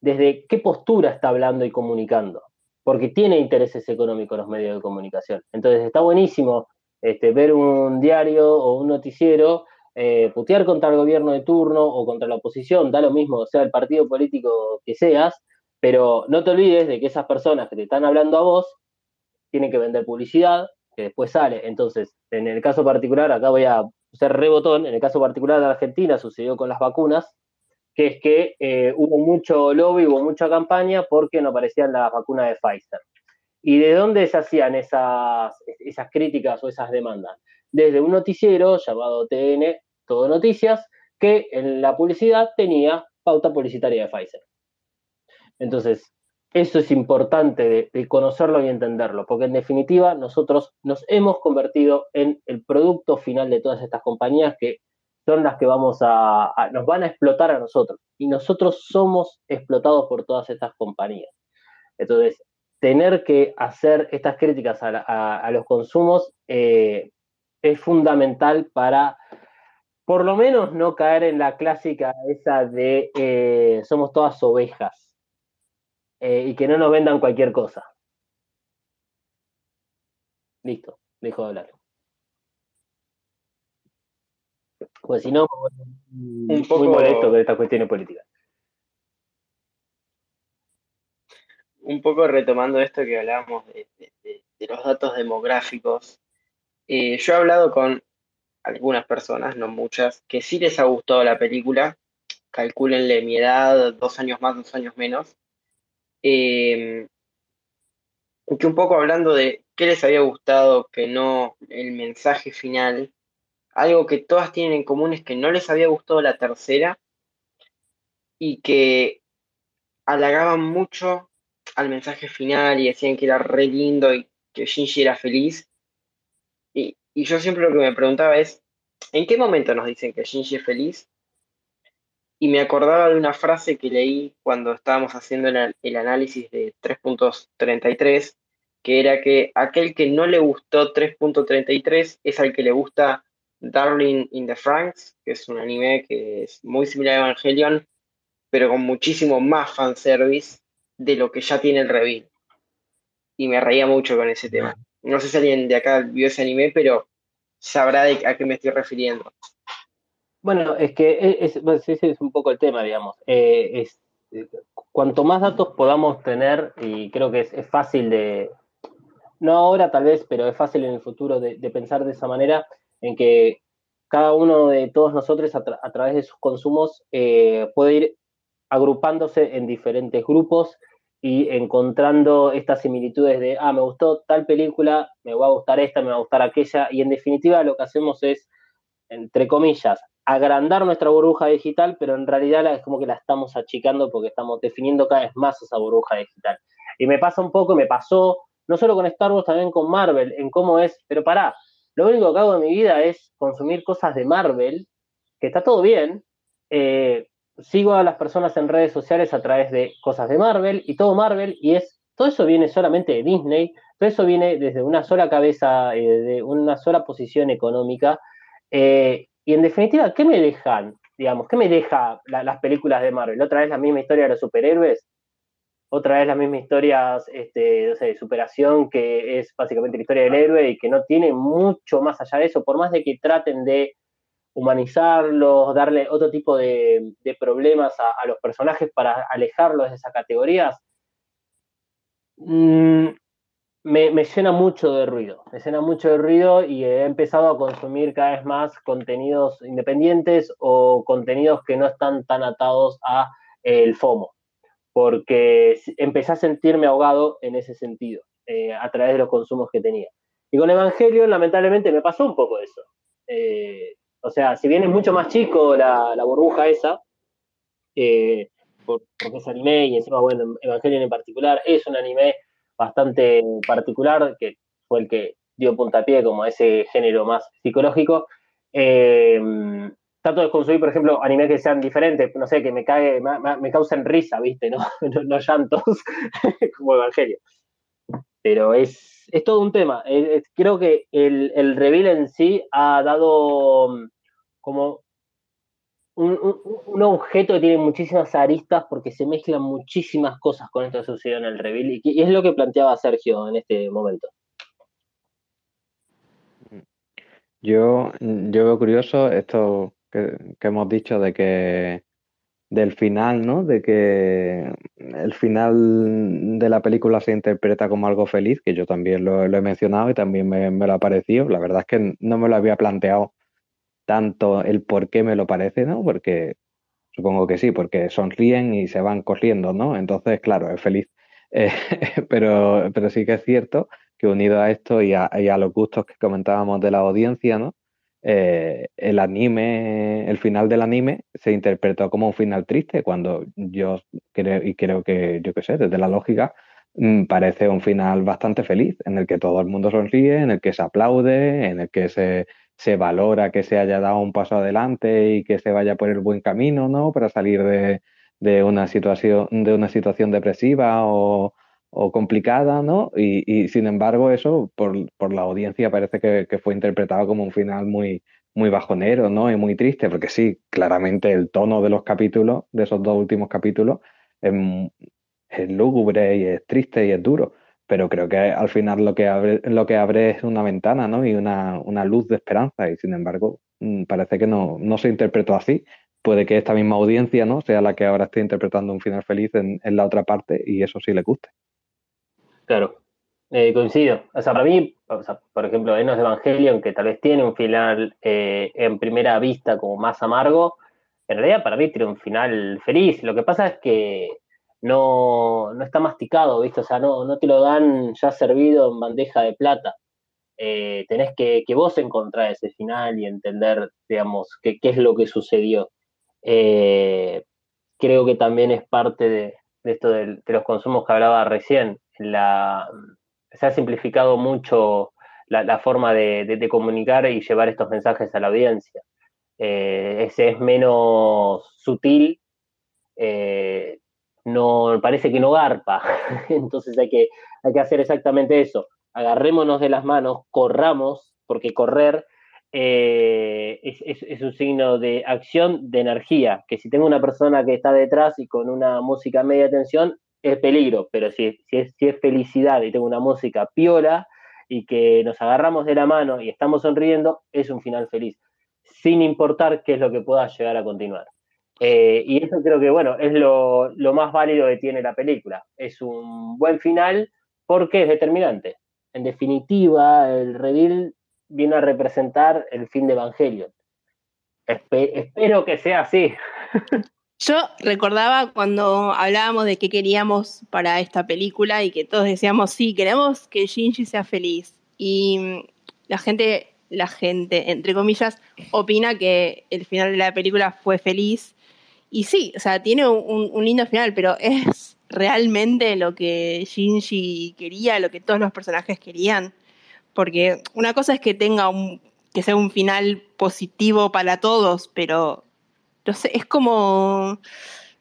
desde qué postura está hablando y comunicando porque tiene intereses económicos los medios de comunicación. Entonces está buenísimo este, ver un diario o un noticiero eh, putear contra el gobierno de turno o contra la oposición, da lo mismo, sea el partido político que seas, pero no te olvides de que esas personas que te están hablando a vos tienen que vender publicidad, que después sale. Entonces, en el caso particular, acá voy a ser rebotón, en el caso particular de Argentina sucedió con las vacunas, que es que eh, hubo mucho lobby, hubo mucha campaña porque no aparecían las vacunas de Pfizer. ¿Y de dónde se hacían esas, esas críticas o esas demandas? Desde un noticiero llamado TN, Todo Noticias, que en la publicidad tenía pauta publicitaria de Pfizer. Entonces, eso es importante de, conocerlo y entenderlo, porque en definitiva nosotros nos hemos convertido en el producto final de todas estas compañías que son las que vamos a, nos van a explotar a nosotros. Y nosotros somos explotados por todas estas compañías. Entonces, tener que hacer estas críticas a, los consumos eh, es fundamental para, por lo menos, no caer en la clásica esa de eh, somos todas ovejas eh, y que no nos vendan cualquier cosa. Listo, dejo de hablar. Pues si no, un poco muy molesto con estas cuestiones políticas. Un poco retomando esto que hablábamos de, los datos demográficos, eh, yo he hablado con algunas personas, no muchas, que sí les ha gustado la película, calculenle mi edad, dos años más, dos años menos, eh, que un poco hablando de qué les había gustado, que no el mensaje final, algo que todas tienen en común es que no les había gustado la tercera y que halagaban mucho al mensaje final y decían que era re lindo y que Shinji era feliz. Y, yo siempre lo que me preguntaba es, ¿en qué momento nos dicen que Shinji es feliz? Y me acordaba de una frase que leí cuando estábamos haciendo el, análisis de 3.33, que era que aquel que no le gustó 3.33 es al que le gusta Darling in the Franks, que es un anime que es muy similar a Evangelion, pero con muchísimo más fanservice de lo que ya tiene el reveal. Y me reía mucho con ese tema. No sé si alguien de acá vio ese anime, pero sabrá a qué me estoy refiriendo. Bueno, es que e, ese es un poco el tema, digamos. Eh, es, eh, cuanto más datos podamos tener, y creo que es, fácil de, no ahora tal vez, pero es fácil en el futuro de pensar de esa manera, en que cada uno de todos nosotros a, través de sus consumos eh, puede ir agrupándose en diferentes grupos y encontrando estas similitudes de, ah, me gustó tal película, me va a gustar esta, me va a gustar aquella, y en definitiva lo que hacemos es, entre comillas, agrandar nuestra burbuja digital, pero en realidad es como que la estamos achicando porque estamos definiendo cada vez más esa burbuja digital. Y me pasa un poco, me pasó, no solo con Star Wars, también con Marvel, en cómo es, pero pará, lo único que hago en mi vida es consumir cosas de Marvel, que está todo bien, eh, sigo a las personas en redes sociales a través de cosas de Marvel y todo Marvel, y es, todo eso viene solamente de Disney, todo eso viene desde una sola cabeza, eh, de una sola posición económica, eh, y en definitiva, ¿qué me dejan? Digamos, ¿qué me deja la- las películas de Marvel? ¿Otra vez la misma historia de los superhéroes? ¿Otra vez las mismas historias este, de superación que es básicamente la historia del héroe y que no tiene mucho más allá de eso? Por más de que traten de humanizarlos, darle otro tipo de, problemas a, los personajes para alejarlos de esas categorías, mm, me, llena mucho de ruido, me llena mucho de ruido y he empezado a consumir cada vez más contenidos independientes o contenidos que no están tan atados a eh, el FOMO, porque empecé a sentirme ahogado en ese sentido, eh, a través de los consumos que tenía. Y con Evangelion, lamentablemente, me pasó un poco eso. Eh, o sea, si bien es mucho más chico la, burbuja esa, eh, por- porque es anime y encima, bueno, Evangelion en particular es un anime bastante particular, que fue el que dio puntapié como a ese género más psicológico. Eh, trato de consumir, por ejemplo, animes que sean diferentes, no sé, que me cague, me- me causen risa, ¿viste? <laughs> No, no, no llantos, <laughs> como Evangelio. Pero es, es todo un tema. Eh, eh, creo que el, el reveal en sí ha dado mm, como un, un- objeto que tiene muchísimas aristas porque se mezclan muchísimas cosas con esto que sucedió en el reveal y, y es lo que planteaba Sergio en este momento. Yo, yo veo curioso esto que, que hemos dicho de que del final, ¿no? De que el final de la película se interpreta como algo feliz, que yo también lo, he mencionado y también me, me lo ha parecido. La verdad es que no me lo había planteado tanto el por qué me lo parece, ¿no? Porque supongo que sí, porque sonríen y se van corriendo, ¿no? Entonces, claro, es feliz. <laughs> Eh, pero, pero sí que es cierto que unido a esto y a, y a los gustos que comentábamos de la audiencia, ¿no? Eh, el anime, el final del anime se interpretó como un final triste, cuando yo creo, y creo que, yo qué sé, desde la lógica, mm, parece un final bastante feliz, en el que todo el mundo sonríe, en el que se aplaude, en el que se, se valora que se haya dado un paso adelante y que se vaya por el buen camino, ¿no? Para salir de, de una situación, de una situación depresiva o, o complicada, ¿no? Y, sin embargo, eso por, por la audiencia parece que, que, fue interpretado como un final muy, muy bajonero, ¿no? Y muy triste, porque sí, claramente el tono de los capítulos, de esos dos últimos capítulos, es, es lúgubre y es triste y es duro. Pero creo que al final lo que abre, lo que abre es una ventana, ¿no? Y una, una luz de esperanza. Y sin embargo, mm, parece que no, no se interpretó así puede que esta misma audiencia no sea la que ahora esté interpretando un final feliz en, en la otra parte y eso sí le guste. Claro, eh, coincido. O sea, para mí, por ejemplo, Enos Evangelion, que tal vez tiene un final eh, en primera vista como más amargo, en realidad para mí tiene un final feliz. Lo que pasa es que no, no está masticado, ¿viste? O sea, no, no te lo dan ya servido en bandeja de plata. Eh, tenés que, que, vos encontrar ese final y entender, digamos, qué, es lo que sucedió. Eh, creo que también es parte de, de esto de, de, los consumos que hablaba recién. La, se ha simplificado mucho la, forma de, comunicar y llevar estos mensajes a la audiencia. Eh, ese es menos sutil, eh, no parece que no garpa. <laughs> Entonces hay que, hay que hacer exactamente eso. Agarrémonos de las manos, corramos, porque correr eh, es, es, es, un signo de acción, de energía, que si tengo una persona que está detrás y con una música media tensión, es peligro, pero si, si, es, si es felicidad y tengo una música piola y que nos agarramos de la mano y estamos sonriendo, es un final feliz, sin importar qué es lo que pueda llegar a continuar. Eh, y eso creo que, bueno, es lo, lo más válido que tiene la película. Es un buen final porque es determinante. En definitiva, el reveal viene a representar el fin de Evangelion. Espe espero que sea así. <laughs> Yo recordaba cuando hablábamos de qué queríamos para esta película y que todos decíamos, sí, queremos que Shinji sea feliz. Y la gente la gente, entre comillas, opina que el final de la película fue feliz. Y sí, o sea, tiene un, lindo final, pero es realmente lo que Shinji quería, lo que todos los personajes querían. Porque una cosa es que tenga que sea un final positivo para todos, pero no sé, es como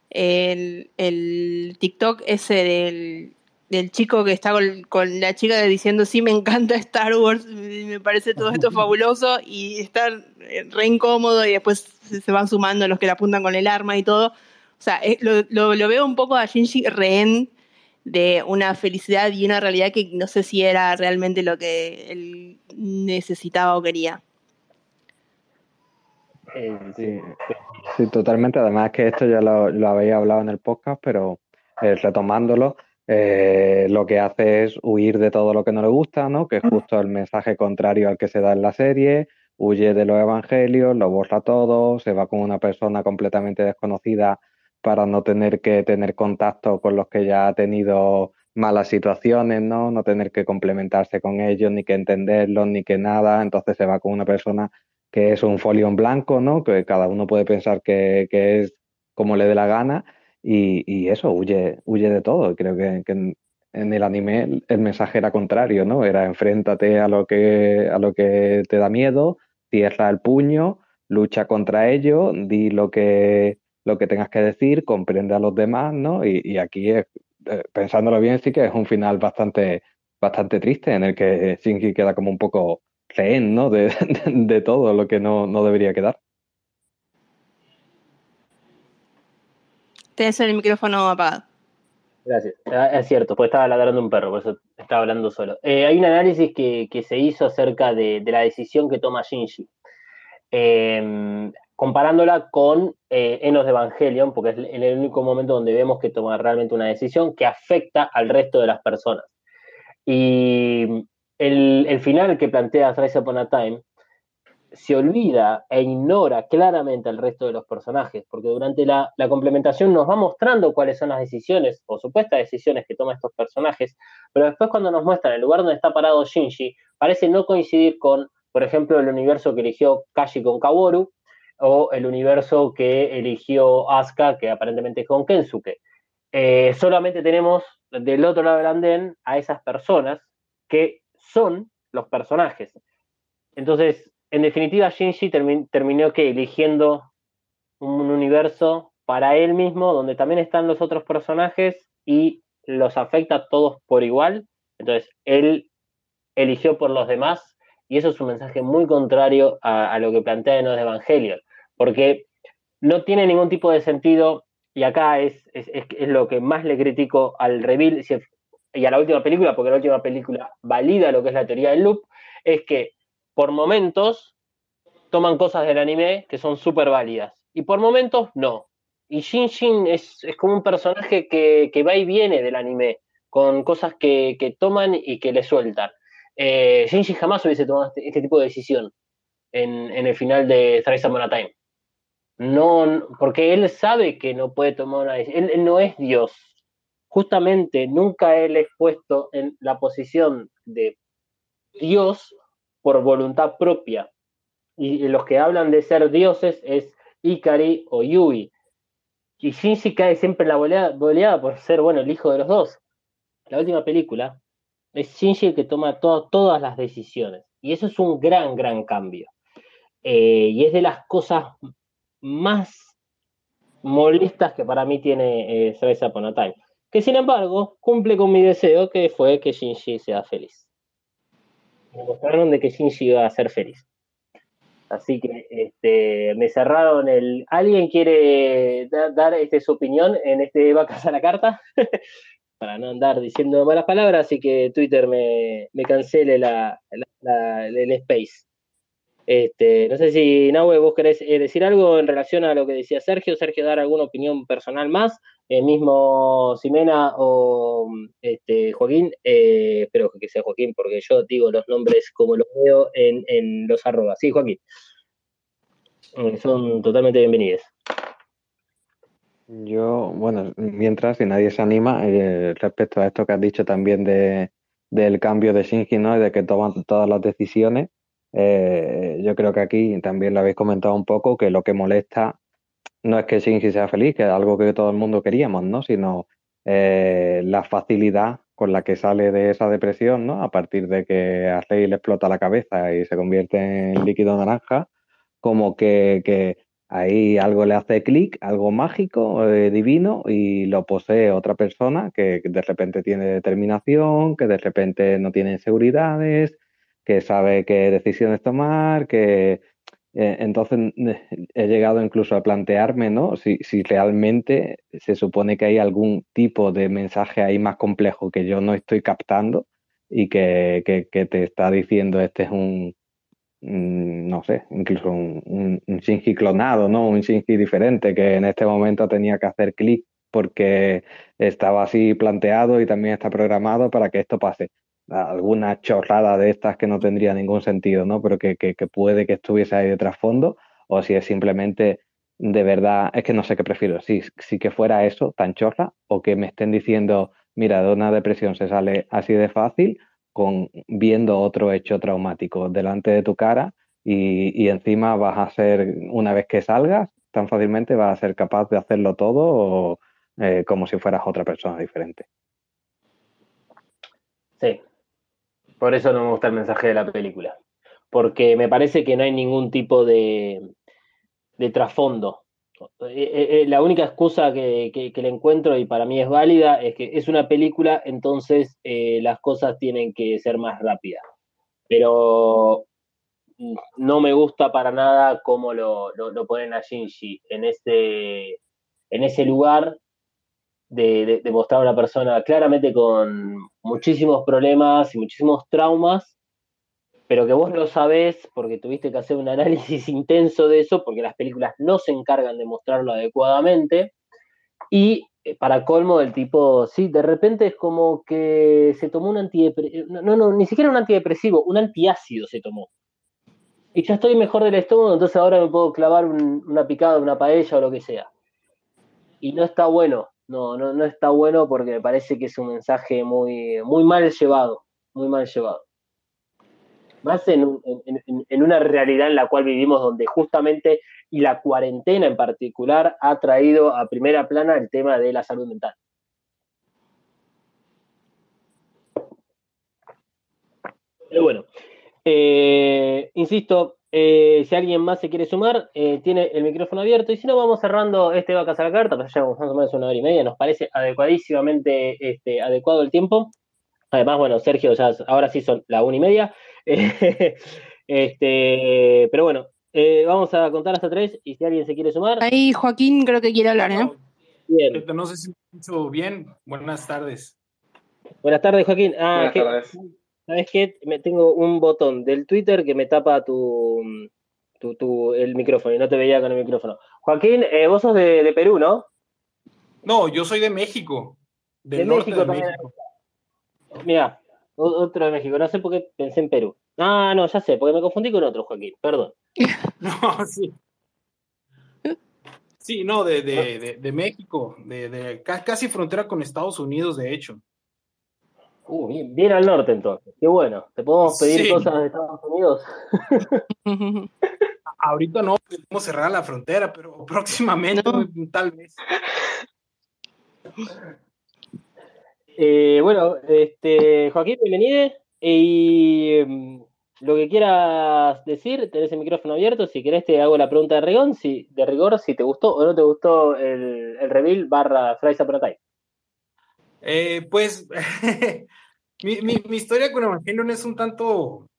el, el TikTok ese del, del chico que está con, la chica diciendo sí me encanta Star Wars, me parece todo esto <laughs> fabuloso y está re incómodo y después se van sumando los que le apuntan con el arma y todo. O sea, lo, lo, veo un poco a Shinji rehén de una felicidad y una realidad que no sé si era realmente lo que él necesitaba o quería. Sí, sí, totalmente. Además que esto ya lo, lo habéis hablado en el podcast, pero eh, retomándolo, eh, lo que hace es huir de todo lo que no le gusta, ¿no? Que es justo el mensaje contrario al que se da en la serie, huye de los evangelios, lo borra todo, se va con una persona completamente desconocida para no tener que tener contacto con los que ya ha tenido malas situaciones, ¿no? No tener que complementarse con ellos, ni que entenderlos, ni que nada. Entonces se va con una persona que es un folio en blanco, ¿no? Que cada uno puede pensar que, es como le dé la gana y, eso, huye, huye de todo. Creo que, en, el anime el mensaje era contrario, ¿no? Era enfréntate a lo que, a lo que te da miedo, cierra el puño, lucha contra ello, di lo que, lo que tengas que decir, comprende a los demás, ¿no? Y, aquí, eh, pensándolo bien, sí que es un final bastante, bastante triste en el que Shinji queda como un poco rehén, ¿no? De, <laughs> de, todo lo que no, no debería quedar. Tienes el micrófono apagado. Gracias. Ah, es cierto, pues estaba ladrando un perro, por eso estaba hablando solo. Eh, hay un análisis que, se hizo acerca de, la decisión que toma Shinji, em, comparándola con eh, Enos de Evangelion, porque es el único momento donde vemos que toma realmente una decisión que afecta al resto de las personas. Y el, final que plantea Thrice Upon a Time se olvida e ignora claramente al resto de los personajes, porque durante la, complementación nos va mostrando cuáles son las decisiones o supuestas decisiones que toman estos personajes, pero después cuando nos muestran el lugar donde está parado Shinji, parece no coincidir con, por ejemplo, el universo que eligió Kashi con Kaworu, o el universo que eligió Asuka, que aparentemente es con Kensuke. Eh, solamente tenemos del otro lado del andén a esas personas que son los personajes. Entonces, en definitiva, Shinji terminó que eligiendo un universo para él mismo, donde también están los otros personajes y los afecta a todos por igual. Entonces, él eligió por los demás y eso es un mensaje muy contrario a, lo que plantea en los Evangelion, porque no tiene ningún tipo de sentido, y acá es, es, es, lo que más le critico al reveal y a la última película, porque la última película valida lo que es la teoría del loop, es que por momentos toman cosas del anime que son súper válidas y por momentos no. Y Shin Shin es, como un personaje que, va y viene del anime, con cosas que, toman y que le sueltan. Eh, Shinji jamás hubiese tomado este, este, tipo de decisión en, el final de Thrice Upon Time. No, porque él sabe que no puede tomar una decisión. Él, no es Dios. Justamente nunca él es puesto en la posición de Dios por voluntad propia. Y los que hablan de ser dioses es Ikari o Yui. Y Shinji cae siempre en la boleada, por ser, bueno, el hijo de los dos. La última película es Shinji el que toma todas las decisiones. Y eso es un gran, gran cambio. Eh, y es de las cosas más molestas que para mí tiene eh, Service Upon a Time. Que sin embargo cumple con mi deseo que fue que Shinji sea feliz me mostraron de que Shinji iba a ser feliz. Así que este, me cerraron el. ¿Alguien quiere dar este, su opinión en este Vacas a la carta? <laughs> Para no andar diciendo malas palabras, así que Twitter me, cancele la, el space. Este, no sé si, Nahue, vos querés eh, decir algo en relación a lo que decía Sergio. Sergio, dar alguna opinión personal más. El mismo Simena o este, Joaquín, eh, espero que sea Joaquín, porque yo digo los nombres como los veo en, los arrobas. Sí, Joaquín. Eh, son totalmente bienvenidos. Yo, bueno, mientras, si nadie se anima, respecto a esto que has dicho también de, del cambio de Shinji, ¿no? De que toman todas las decisiones eh, yo creo que aquí también lo habéis comentado un poco, que lo que molesta no es que Shinji sea feliz, que es algo que todo el mundo queríamos, ¿no? Sino eh, la facilidad con la que sale de esa depresión, ¿no? A partir de que a Rey le explota la cabeza y se convierte en líquido naranja, como que, que ahí algo le hace clic, algo mágico, eh, divino, y lo posee otra persona que de repente tiene determinación, que de repente no tiene inseguridades, que sabe qué decisiones tomar, que eh, entonces he llegado incluso a plantearme, ¿no? Si, si realmente se supone que hay algún tipo de mensaje ahí más complejo que yo no estoy captando y que, que, te está diciendo este es un, mm, no sé, incluso un, un, un Shinji clonado, ¿no? Un Shinji diferente que en este momento tenía que hacer clic porque estaba así planteado y también está programado para que esto pase alguna chorrada de estas que no tendría ningún sentido, ¿no? Pero que, que, puede que estuviese ahí de trasfondo, o si es simplemente de verdad, es que no sé qué prefiero, si, si que fuera eso, tan chorra, o que me estén diciendo, mira, de una depresión se sale así de fácil, con viendo otro hecho traumático delante de tu cara, y, y encima vas a ser, una vez que salgas, tan fácilmente vas a ser capaz de hacerlo todo o, eh, como si fueras otra persona diferente. Sí, por eso no me gusta el mensaje de la película. Porque me parece que no hay ningún tipo de, de trasfondo. Eh, eh, la única excusa que, le encuentro y para mí es válida es que es una película, entonces eh, las cosas tienen que ser más rápidas. Pero no me gusta para nada cómo lo, lo, lo ponen a Shinji en ese, en ese lugar de, de, mostrar a una persona claramente con muchísimos problemas y muchísimos traumas, pero que vos lo sabés porque tuviste que hacer un <laughs> análisis intenso de eso, porque las películas no se encargan de mostrarlo adecuadamente. Y eh, para colmo del tipo, sí, de repente es como que se tomó un antidepresivo, no, no, no, ni siquiera un antidepresivo, un antiácido se tomó. Y ya estoy mejor del estómago, entonces ahora me puedo clavar un, una picada, una paella o lo que sea. Y no está bueno, no, no, no está bueno porque me parece que es un mensaje muy, muy mal llevado, muy mal llevado. Más en, una realidad en la cual vivimos donde justamente, y la cuarentena en particular, ha traído a primera plana el tema de la salud mental. Pero bueno, eh, insisto, eh, si alguien más se quiere sumar, eh, tiene el micrófono abierto. Y si no, vamos cerrando este Vacas a la Carta, pues ya llevamos más o menos una hora y media. Nos parece adecuadísimamente este, adecuado el tiempo. Además, bueno, Sergio, ya ahora sí son la una y media. <laughs> este, pero bueno, eh, vamos a contar hasta tres. Y si alguien se quiere sumar. Ahí Joaquín creo que quiere hablar, ¿eh? Bien. No sé si me escucho bien. Buenas tardes. Buenas tardes, Joaquín. Ah, Buenas tardes. ¿Sabes qué? Me tengo un botón del Twitter que me tapa tu, tu, tu el micrófono y no te veía con el micrófono. Joaquín, eh, vos sos de, de, Perú, ¿no? No, yo soy de México. Del de norte México de también. México. Mira, otro de México. No sé por qué pensé en Perú. Ah, no, ya sé, porque me confundí con otro, Joaquín. Perdón. <laughs> <laughs> no, sí. Sí, no, de, de, de, de México, de, de casi frontera con Estados Unidos, de hecho. Uh, bien, bien, al norte entonces. Qué bueno. ¿Te podemos pedir sí. cosas de Estados Unidos? <laughs> Ahorita no, podemos cerrar la frontera, pero <laughs> próximamente no. tal vez. Eh, bueno, este, Joaquín, bienvenido. Y um, lo que quieras decir, tenés el micrófono abierto. Si querés, te hago la pregunta de rigor, si, de rigor, si te gustó o no te gustó el, el reveal barra Fries Upon a Time. Eh, pues <laughs> mi, mi, mi, historia con Evangelion es un tanto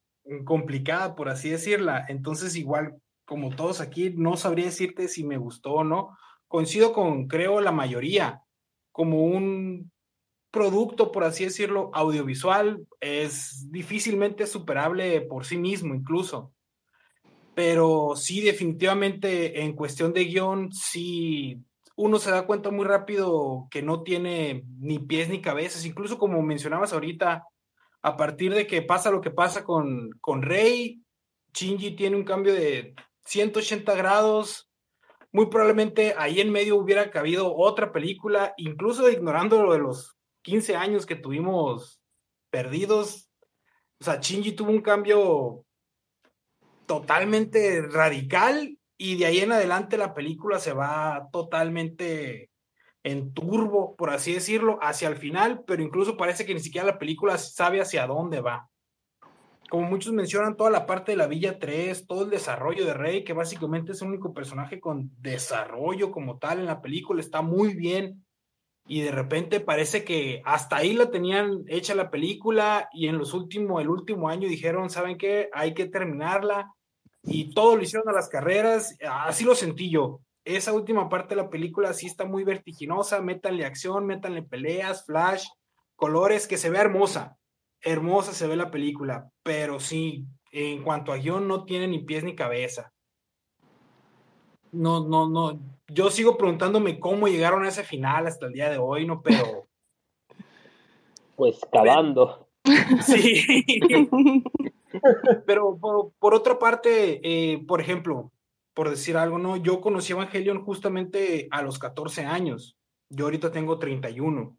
complicada, por así decirla. Entonces, igual, como todos aquí, no sabría decirte si me gustó o no. Coincido con, creo, la mayoría. Como un producto, por así decirlo, audiovisual, es difícilmente superable por sí mismo, incluso. Pero sí, definitivamente, en cuestión de guion, sí uno se da cuenta muy rápido que no tiene ni pies ni cabezas, incluso como mencionabas ahorita, a partir de que pasa lo que pasa con, con Rey, Shinji tiene un cambio de 180 grados, muy probablemente ahí en medio hubiera cabido otra película, incluso ignorando lo de los 15 años que tuvimos perdidos, o sea, Shinji tuvo un cambio totalmente radical y de ahí en adelante la película se va totalmente en turbo, por así decirlo, hacia el final, pero incluso parece que ni siquiera la película sabe hacia dónde va. Como muchos mencionan, toda la parte de la Villa 3, todo el desarrollo de Rey, que básicamente es el único personaje con desarrollo como tal en la película, está muy bien. Y de repente parece que hasta ahí la tenían hecha la película y en los últimos, el último año dijeron, ¿saben qué? Hay que terminarla. Y todo lo hicieron a las carreras, así lo sentí yo esa última parte de la película sí está muy vertiginosa, métanle acción, métanle peleas, flash, colores, que se ve hermosa, hermosa se ve la película, pero sí, en cuanto a guion no tiene ni pies ni cabeza. No, no, no, yo sigo preguntándome cómo llegaron a ese final hasta el día de hoy, no, pero... <laughs> Pues cavando. Sí. <laughs> <laughs> pero por, otra parte, eh, por ejemplo, por decir algo, ¿no? Yo conocí Evangelion justamente a los 14 años. Yo ahorita tengo 31.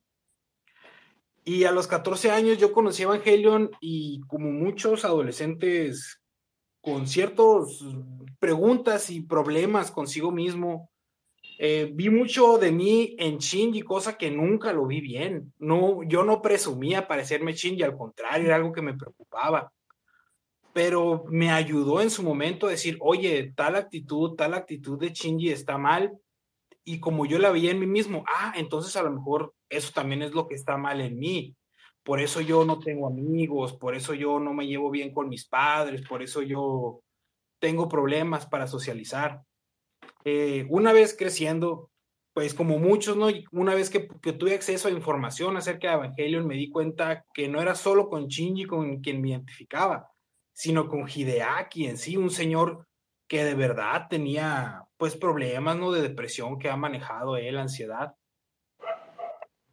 Y a los 14 años yo conocí Evangelion y como muchos adolescentes con ciertas preguntas y problemas consigo mismo, eh, vi mucho de mí en Shinji, cosa que nunca lo vi bien. No, yo no presumía parecerme Shinji, al contrario, era algo que me preocupaba pero me ayudó en su momento a decir, oye, tal actitud, tal actitud de Shinji está mal. Y como yo la veía en mí mismo, ah, entonces a lo mejor eso también es lo que está mal en mí. Por eso yo no tengo amigos, por eso yo no me llevo bien con mis padres, por eso yo tengo problemas para socializar. Eh, una vez creciendo, pues como muchos, ¿no? Una vez que, tuve acceso a información acerca de Evangelion, me di cuenta que no era solo con Shinji con quien me identificaba, sino con Hideaki en sí, un señor que de verdad tenía pues problemas, ¿no? De depresión que ha manejado él, ansiedad.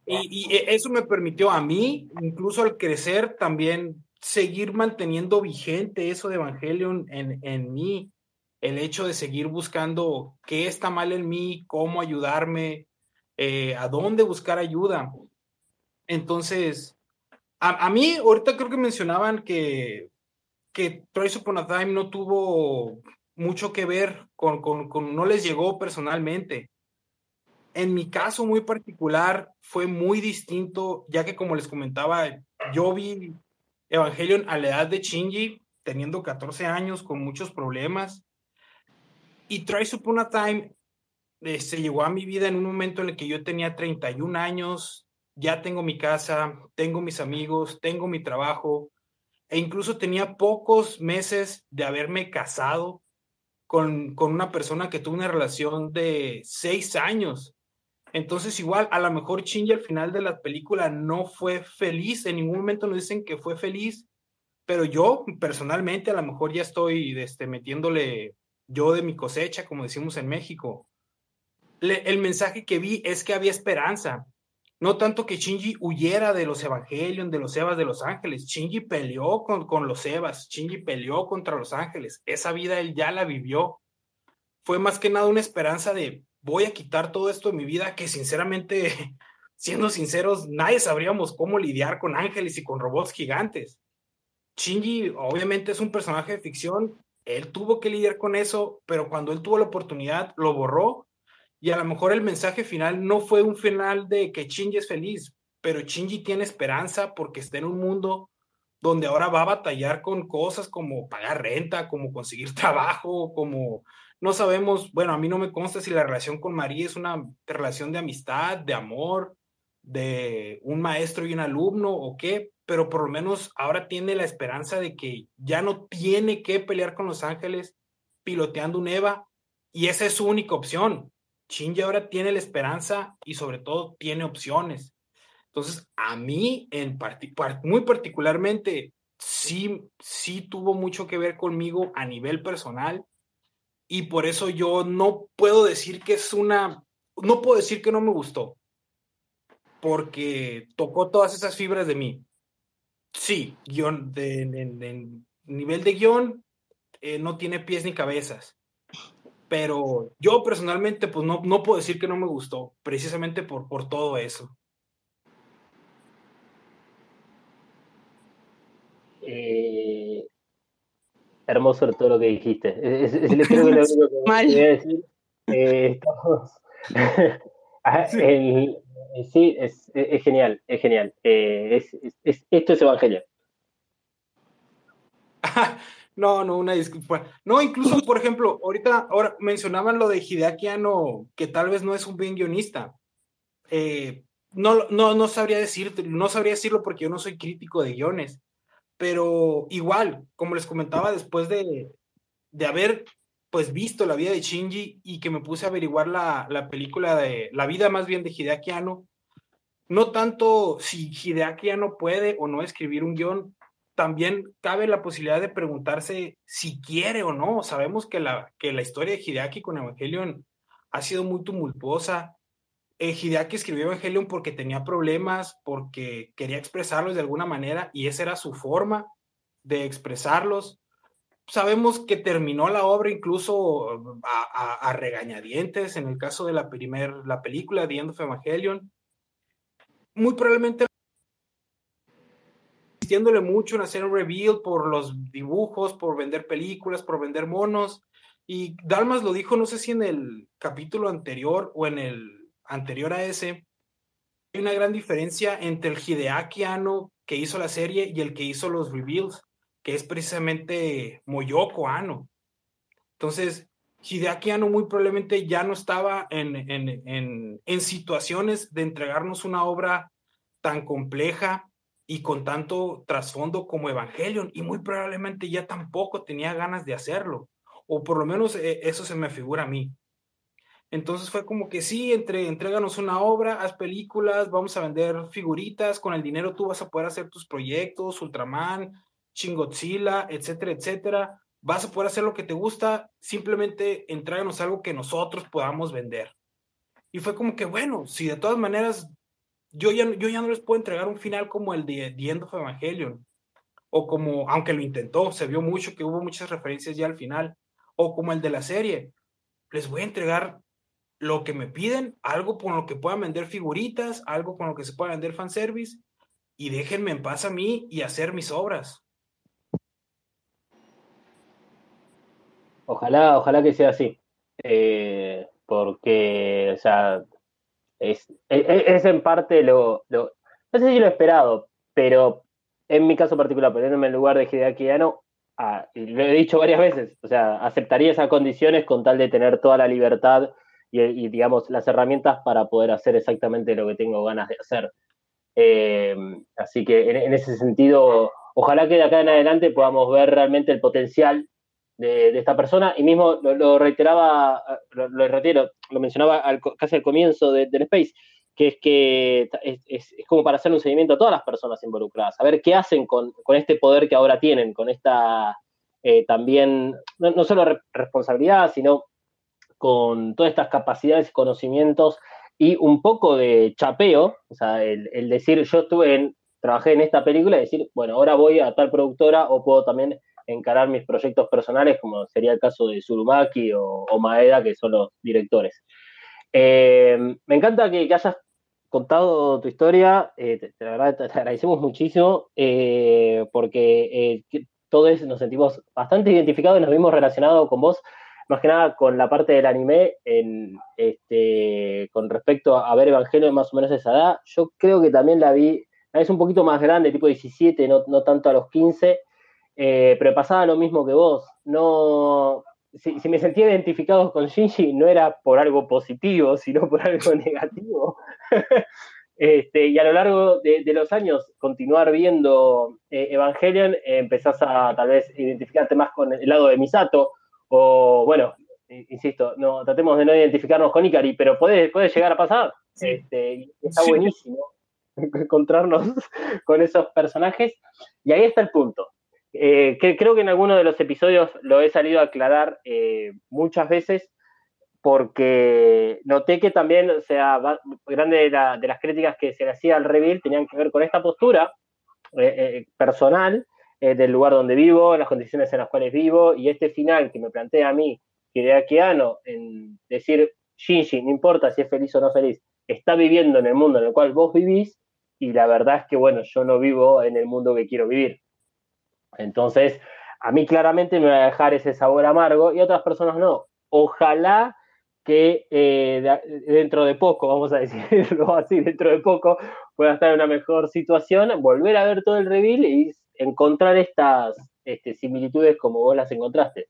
Y, y, eso me permitió a mí, incluso al crecer, también seguir manteniendo vigente eso de Evangelion en, en mí, el hecho de seguir buscando qué está mal en mí, cómo ayudarme, eh, a dónde buscar ayuda. Entonces, a, a, mí, ahorita creo que mencionaban que que Trace Upon a Time no tuvo mucho que ver con, con, con, no les llegó personalmente. En mi caso muy particular fue muy distinto, ya que como les comentaba, yo vi Evangelion a la edad de Shinji, teniendo 14 años, con muchos problemas. Y Trace Upon a Time eh, se llegó a mi vida en un momento en el que yo tenía 31 años, ya tengo mi casa, tengo mis amigos, tengo mi trabajo, e incluso tenía pocos meses de haberme casado con, con una persona que tuvo una relación de seis años. Entonces, igual, a lo mejor Shinji al final de la película no fue feliz, en ningún momento nos dicen que fue feliz, pero yo personalmente a lo mejor ya estoy este, metiéndole yo de mi cosecha, como decimos en México. El mensaje que vi es que había esperanza, no tanto que Shinji huyera de los Evangelion, de los Evas de los Ángeles. Shinji peleó con, con los Evas, Shinji peleó contra los Ángeles. Esa vida él ya la vivió. Fue más que nada una esperanza de voy a quitar todo esto de mi vida que sinceramente, <laughs> siendo sinceros, nadie sabríamos cómo lidiar con ángeles y con robots gigantes. Shinji obviamente es un personaje de ficción, él tuvo que lidiar con eso, pero cuando él tuvo la oportunidad lo borró y a lo mejor el mensaje final no fue un final de que Shinji es feliz, pero Shinji tiene esperanza porque está en un mundo donde ahora va a batallar con cosas como pagar renta, como conseguir <laughs> trabajo, como no sabemos, bueno, a mí no me consta si la relación con María es una relación de amistad, de amor, de un maestro y un alumno o qué, pero por lo menos ahora tiene la esperanza de que ya no tiene que pelear con los ángeles piloteando un Eva y esa es su única opción. Shinji ahora tiene la esperanza y sobre todo tiene opciones. Entonces, a mí en muy particularmente, sí, sí tuvo mucho que ver conmigo a nivel personal y por eso yo no puedo decir que es una, no puedo decir que no me gustó, porque tocó todas esas fibras de mí. Sí, guion de, de nivel de guion eh, no tiene pies ni cabezas pero yo personalmente pues no, no puedo decir que no me gustó, precisamente por, por todo eso. Eh, Hermoso todo lo que dijiste. Es, es- es- creo que lo <laughs> único que Mal. voy a decir. Eh, <laughs> estamos- <laughs> Ah, el- sí, es, es- genial, es genial. Eh, es- esto es Evangelio. No, no, una disculpa. No, incluso, por ejemplo, ahorita ahora mencionaban lo de Hideaki Anno, que tal vez no es un buen guionista. Eh, no, no, no sabría decirte, no sabría decirlo porque yo no soy crítico de guiones, pero igual, como les comentaba, después de, de haber pues visto la vida de Shinji y que me puse a averiguar la, la película de, la vida más bien de Hideaki Anno, no tanto si Hideaki Anno puede o no escribir un guion, también cabe la posibilidad de preguntarse si quiere o no. Sabemos que la, que la historia de Hideaki con Evangelion ha sido muy tumultuosa. Eh, Hideaki escribió Evangelion porque tenía problemas, porque quería expresarlos de alguna manera y esa era su forma de expresarlos. Sabemos que terminó la obra incluso a, regañadientes en el caso de la, primer, la película The End of Evangelion. Muy probablemente insistiéndole mucho en hacer un reveal por los dibujos, por vender películas, por vender monos. Y Dalmas lo dijo, no sé si en el capítulo anterior o en el anterior a ese, hay una gran diferencia entre el Hideaki Anno que hizo la serie y el que hizo los reveals, que es precisamente Moyoko Anno. Entonces, Hideaki Anno muy probablemente ya no estaba en, en, en, en situaciones de entregarnos una obra tan compleja y con tanto trasfondo como Evangelion, y muy probablemente ya tampoco tenía ganas de hacerlo, o por lo menos eh, eso se me figura a mí. Entonces fue como que sí, entre, entréganos una obra, haz películas, vamos a vender figuritas, con el dinero tú vas a poder hacer tus proyectos, Ultraman, Shin Godzilla, etcétera, etcétera. Vas a poder hacer lo que te gusta, simplemente entréganos algo que nosotros podamos vender. Y fue como que, bueno, si de todas maneras yo ya, yo ya no les puedo entregar un final como el de The End of Evangelion, o como, aunque lo intentó, se vio mucho que hubo muchas referencias ya al final, o como el de la serie, les voy a entregar lo que me piden, algo con lo que puedan vender figuritas, algo con lo que se pueda vender fanservice, y déjenme en paz a mí y hacer mis obras. Ojalá, ojalá que sea así. Eh, porque, o sea, es, es, es en parte lo, No sé si lo esperado, pero en mi caso particular, poniéndome en lugar de Hideaki Anno, ah, lo he dicho varias veces, o sea, aceptaría esas condiciones con tal de tener toda la libertad y, y, digamos, las herramientas para poder hacer exactamente lo que tengo ganas de hacer. Eh, así que en, en, ese sentido, ojalá que de acá en adelante podamos ver realmente el potencial de, esta persona y mismo lo, reiteraba, lo, lo, lo mencionaba casi al comienzo de, del Space, que es que es, como para hacer un seguimiento a todas las personas involucradas, a ver qué hacen con, con este poder que ahora tienen, con esta eh, también, no, solo re responsabilidad, sino con todas estas capacidades y conocimientos y un poco de chapeo, o sea, el, el, decir yo estuve en, trabajé en esta película y decir, bueno, ahora voy a tal productora o puedo también encarar mis proyectos personales, como sería el caso de Surumaki o, Maeda, que son los directores. Eh, me encanta que, hayas contado tu historia, eh, te, te, te, agradecemos muchísimo, eh, porque todos nos sentimos bastante identificados y nos vimos relacionados con vos más que nada con la parte del anime, este, con respecto a ver Evangelio más o menos esa edad, yo creo que también la vi, es un poquito más grande, tipo 17, no, no tanto a los 15, eh, pero pasaba lo mismo que vos. No, si, si, me sentía identificado con Shinji, no era por algo positivo, <laughs> sino por algo negativo. <laughs> este, y a lo largo de, de los años, continuar viendo eh, Evangelion, eh, empezás a tal vez identificarte más con el lado de Misato, o bueno, insisto, no, tratemos de no identificarnos con Ikari, pero puede, puede llegar a pasar. Sí. Este, está sí. buenísimo <laughs> encontrarnos con esos personajes. Y ahí está el punto. Eh, que, creo que en alguno de los episodios lo he salido a aclarar eh, muchas veces porque noté que también, o sea, grande de, la, de, las críticas que se le hacía al reveal tenían que ver con esta postura eh, personal del lugar donde vivo, las condiciones en las cuales vivo, y este final que me plantea a mí, Hideaki Anno, en decir, Shinji, no importa si es feliz o no feliz, está viviendo en el mundo en el cual vos vivís, y la verdad es que, bueno, yo no vivo en el mundo que quiero vivir. Entonces, a mí claramente me va a dejar ese sabor amargo y otras personas no. Ojalá que eh, dentro de poco, vamos a <laughs> decirlo así, dentro de poco pueda estar en una mejor situación, volver a ver todo el reveal y encontrar estas este, similitudes como vos las encontraste.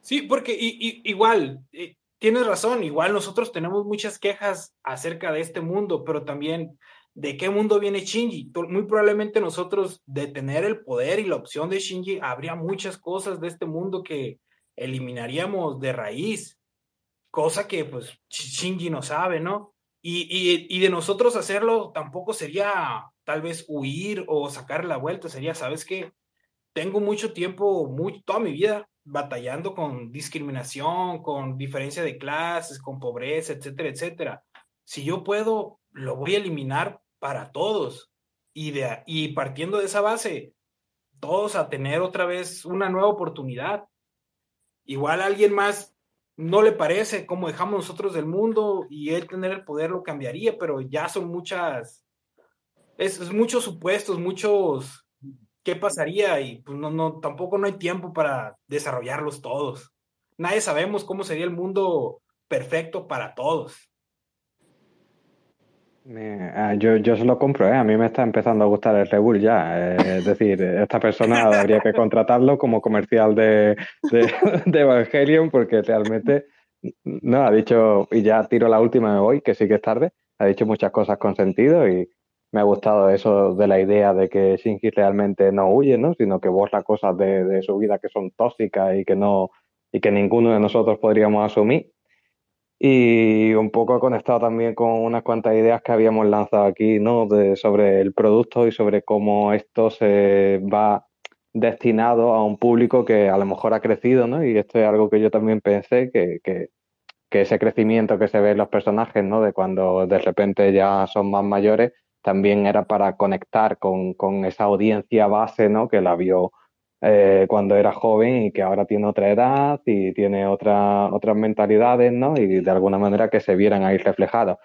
Sí, porque igual, eh, tienes razón, igual nosotros tenemos muchas quejas acerca de este mundo, pero también de qué mundo viene Shinji. Muy probablemente nosotros de tener el poder y la opción de Shinji, habría muchas cosas de este mundo que eliminaríamos de raíz, cosa que pues Shinji no sabe, ¿no? Y, y, de nosotros hacerlo tampoco sería tal vez huir o sacar la vuelta, sería, ¿sabes qué? Tengo mucho tiempo, muy, toda mi vida batallando con discriminación, con diferencia de clases, con pobreza, etcétera, etcétera. Si yo puedo, lo voy a eliminar para todos. Y, de, y partiendo de esa base, todos a tener otra vez una nueva oportunidad. Igual a alguien más no le parece cómo dejamos nosotros del mundo y él tener el poder lo cambiaría, pero ya son muchas, es, muchos supuestos, muchos qué pasaría y pues no, no, tampoco no hay tiempo para desarrollarlos todos. Nadie sabemos cómo sería el mundo perfecto para todos. Ah, yo, yo se lo compro, ¿eh? a mí me está empezando a gustar el Rebull ya. Eh, es decir, esta persona <laughs> habría que contratarlo como comercial de, <laughs> de, Evangelion porque realmente no ha dicho, y ya tiro la última de hoy, que sí que es tarde, ha dicho muchas cosas con sentido y me ha gustado eso de la idea de que Shinji realmente no huye, ¿no? sino que borra cosas de, de su vida que son tóxicas y que no y que ninguno de nosotros podríamos asumir y un poco conectado también con unas cuantas ideas que habíamos lanzado aquí, ¿no? De, sobre el producto y sobre cómo esto se va destinado a un público que a lo mejor ha crecido, ¿no? Y esto es algo que yo también pensé, que, que, que ese crecimiento que se ve en los personajes, ¿no? De cuando de repente ya son más mayores, también era para conectar con, con esa audiencia base, ¿no? Que la vio eh, cuando era joven y que ahora tiene otra edad y tiene otra, otras mentalidades, ¿no? Y de alguna manera que se vieran ahí reflejados.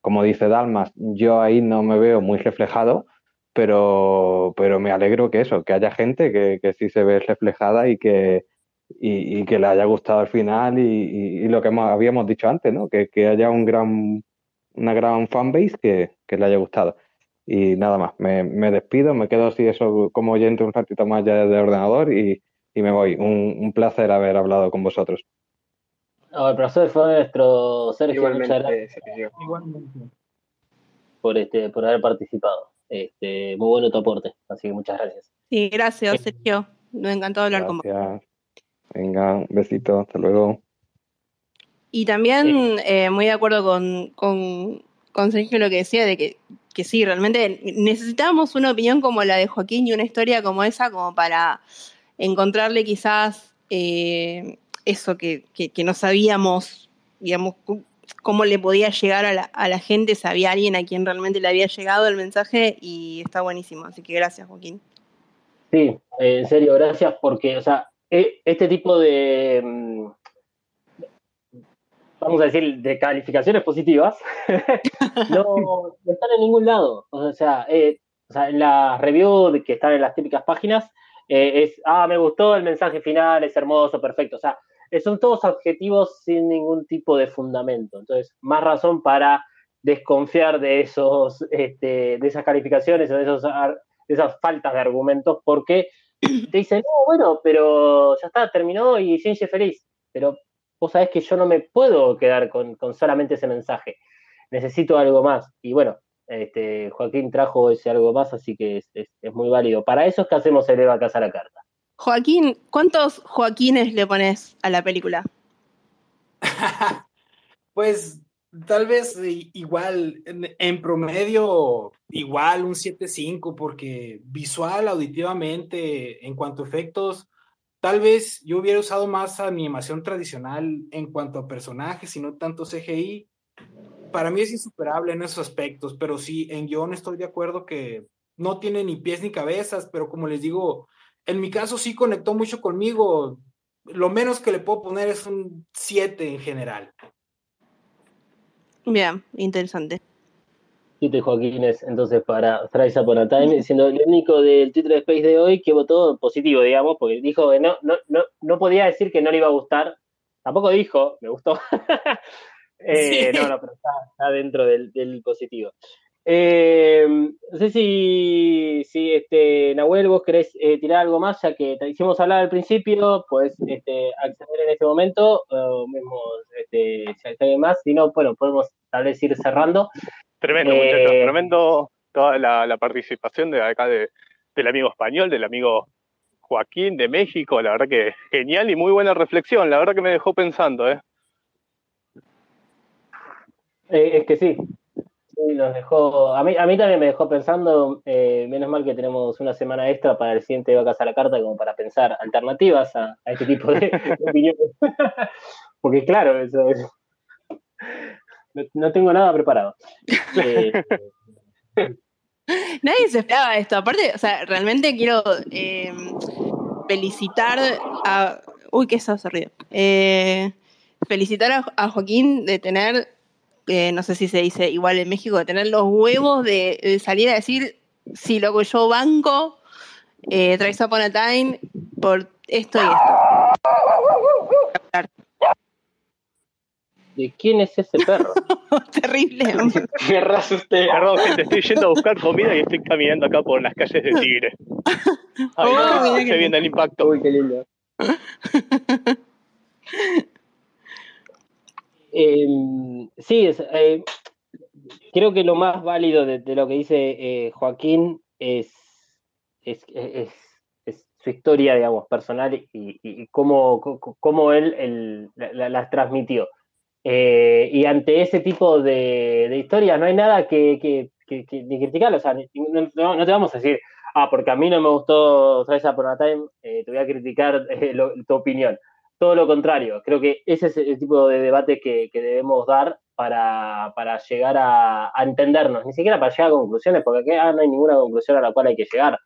Como dice Dalmas, yo ahí no me veo muy reflejado, pero, pero me alegro que eso, que haya gente que, que sí se ve reflejada y que, y, que le haya gustado al final y, lo que habíamos dicho antes, ¿no? Que, que haya un gran, una gran fanbase que, que le haya gustado. Y nada más, me, despido, me quedo así eso como oyente un ratito más ya de ordenador y, me voy. Un, placer haber hablado con vosotros. el placer fue nuestro Sergio. Igualmente, Por, este, por haber participado. Este, muy bueno tu aporte, así que muchas gracias. Sí, gracias, Sergio. Me encantó hablar con vos. Venga, un besito, hasta luego. Y también eh, muy de acuerdo con, con, con Sergio lo que decía de que que sí, realmente necesitábamos una opinión como la de Joaquín y una historia como esa como para encontrarle quizás eh, eso que, no sabíamos, digamos, cómo le podía llegar a la, a la, gente, sabía alguien a quien realmente le había llegado el mensaje y está buenísimo. Así que gracias, Joaquín. Sí, en serio, gracias porque, o sea, e, este tipo de, mm, vamos a decir, de calificaciones positivas, <laughs> no, están en ningún lado. O sea, eh, o sea en la review que están en las típicas páginas, eh, es, ah, me gustó el mensaje final, es hermoso, perfecto. O sea, eh, son todos objetivos sin ningún tipo de fundamento. Entonces, más razón para desconfiar de esos, este, de esas calificaciones o de, esos, de esas faltas de argumentos, porque te dicen, no, bueno, pero ya está, terminó y Shinji feliz. Pero vos sabés que yo no me puedo quedar con, solamente ese mensaje, necesito algo más. Y bueno, este, Joaquín trajo ese algo más, así que es, muy válido. Para eso es que hacemos el Eva Casa la Carta. Joaquín, ¿cuántos Joaquines le pones a la película? <laughs> pues tal vez igual, en, promedio, igual un 7.5, porque visual, auditivamente, en cuanto a efectos, Tal vez yo hubiera usado más animación tradicional en cuanto a personajes y no tanto CGI. Para mí es insuperable en esos aspectos, pero sí, en guion estoy de acuerdo que no tiene ni pies ni cabezas, pero como les digo, en mi caso sí conectó mucho conmigo. Lo menos que le puedo poner es un 7 en general. Bien, interesante. Tito y Joaquines entonces para Thrice Upon a Time, siendo el único del Twitter de Space de hoy que votó positivo, digamos, porque dijo que no, no, no, no podía decir que no le iba a gustar. Tampoco dijo, me gustó. <laughs> Eh, Sí. No, no, pero está, está dentro del, del positivo. Eh, no sé si, si este, Nahuel, vos querés eh, tirar algo más, ya que te hicimos hablar al principio, pues este, acceder en este momento, o mismo este, si hay alguien más, si no, bueno, podemos tal vez ir cerrando. Tremendo, Eh, muchachos, tremendo toda la, la participación de acá de, del amigo español, del amigo Joaquín de México, la verdad que genial y muy buena reflexión, la verdad que me dejó pensando, ¿eh? Eh, es que sí. Sí, nos dejó. A mí, a mí también me dejó pensando. eh, menos mal que tenemos una semana extra para el siguiente Vacas a la Carta, como para pensar alternativas a, a este tipo de, <laughs> de opiniones. <laughs> Porque, claro, eso es. No, no tengo nada preparado. <laughs> Eh, Nadie se esperaba esto. Aparte, o sea, realmente quiero eh, felicitar a. Uy, qué ruido. Eh, felicitar a, a Joaquín de tener, eh, no sé si se dice igual en México, de tener los huevos de, de salir a decir: Sí, loco, yo banco, eh, Upon a Time por esto y esto. ¿De quién es ese perro? <laughs> Terrible. <laughs> Me asusté. Perdón, gente, estoy yendo a buscar comida y estoy caminando acá por las calles de Tigre. <laughs> Ay, Oh, no, que se viene el impacto. Uy, qué lindo. Eh, sí, es, eh, creo que lo más válido de, de lo que dice eh, Joaquín es, es, es- su historia, digamos, personal y, y- y cómo, cómo- él, la- la- las transmitió. Eh, y ante ese tipo de, de historias no hay nada que, que, que- que- ni criticar, o sea, no, no- te vamos a decir, ah, porque a mí no me gustó Trace Upon a Time, eh, te voy a criticar <laughs> eh, lo- tu opinión todo lo contrario. Creo que ese es el tipo de debate que, debemos dar para, para llegar a, a entendernos, ni siquiera para llegar a conclusiones, porque acá no hay ninguna conclusión a la cual hay que llegar.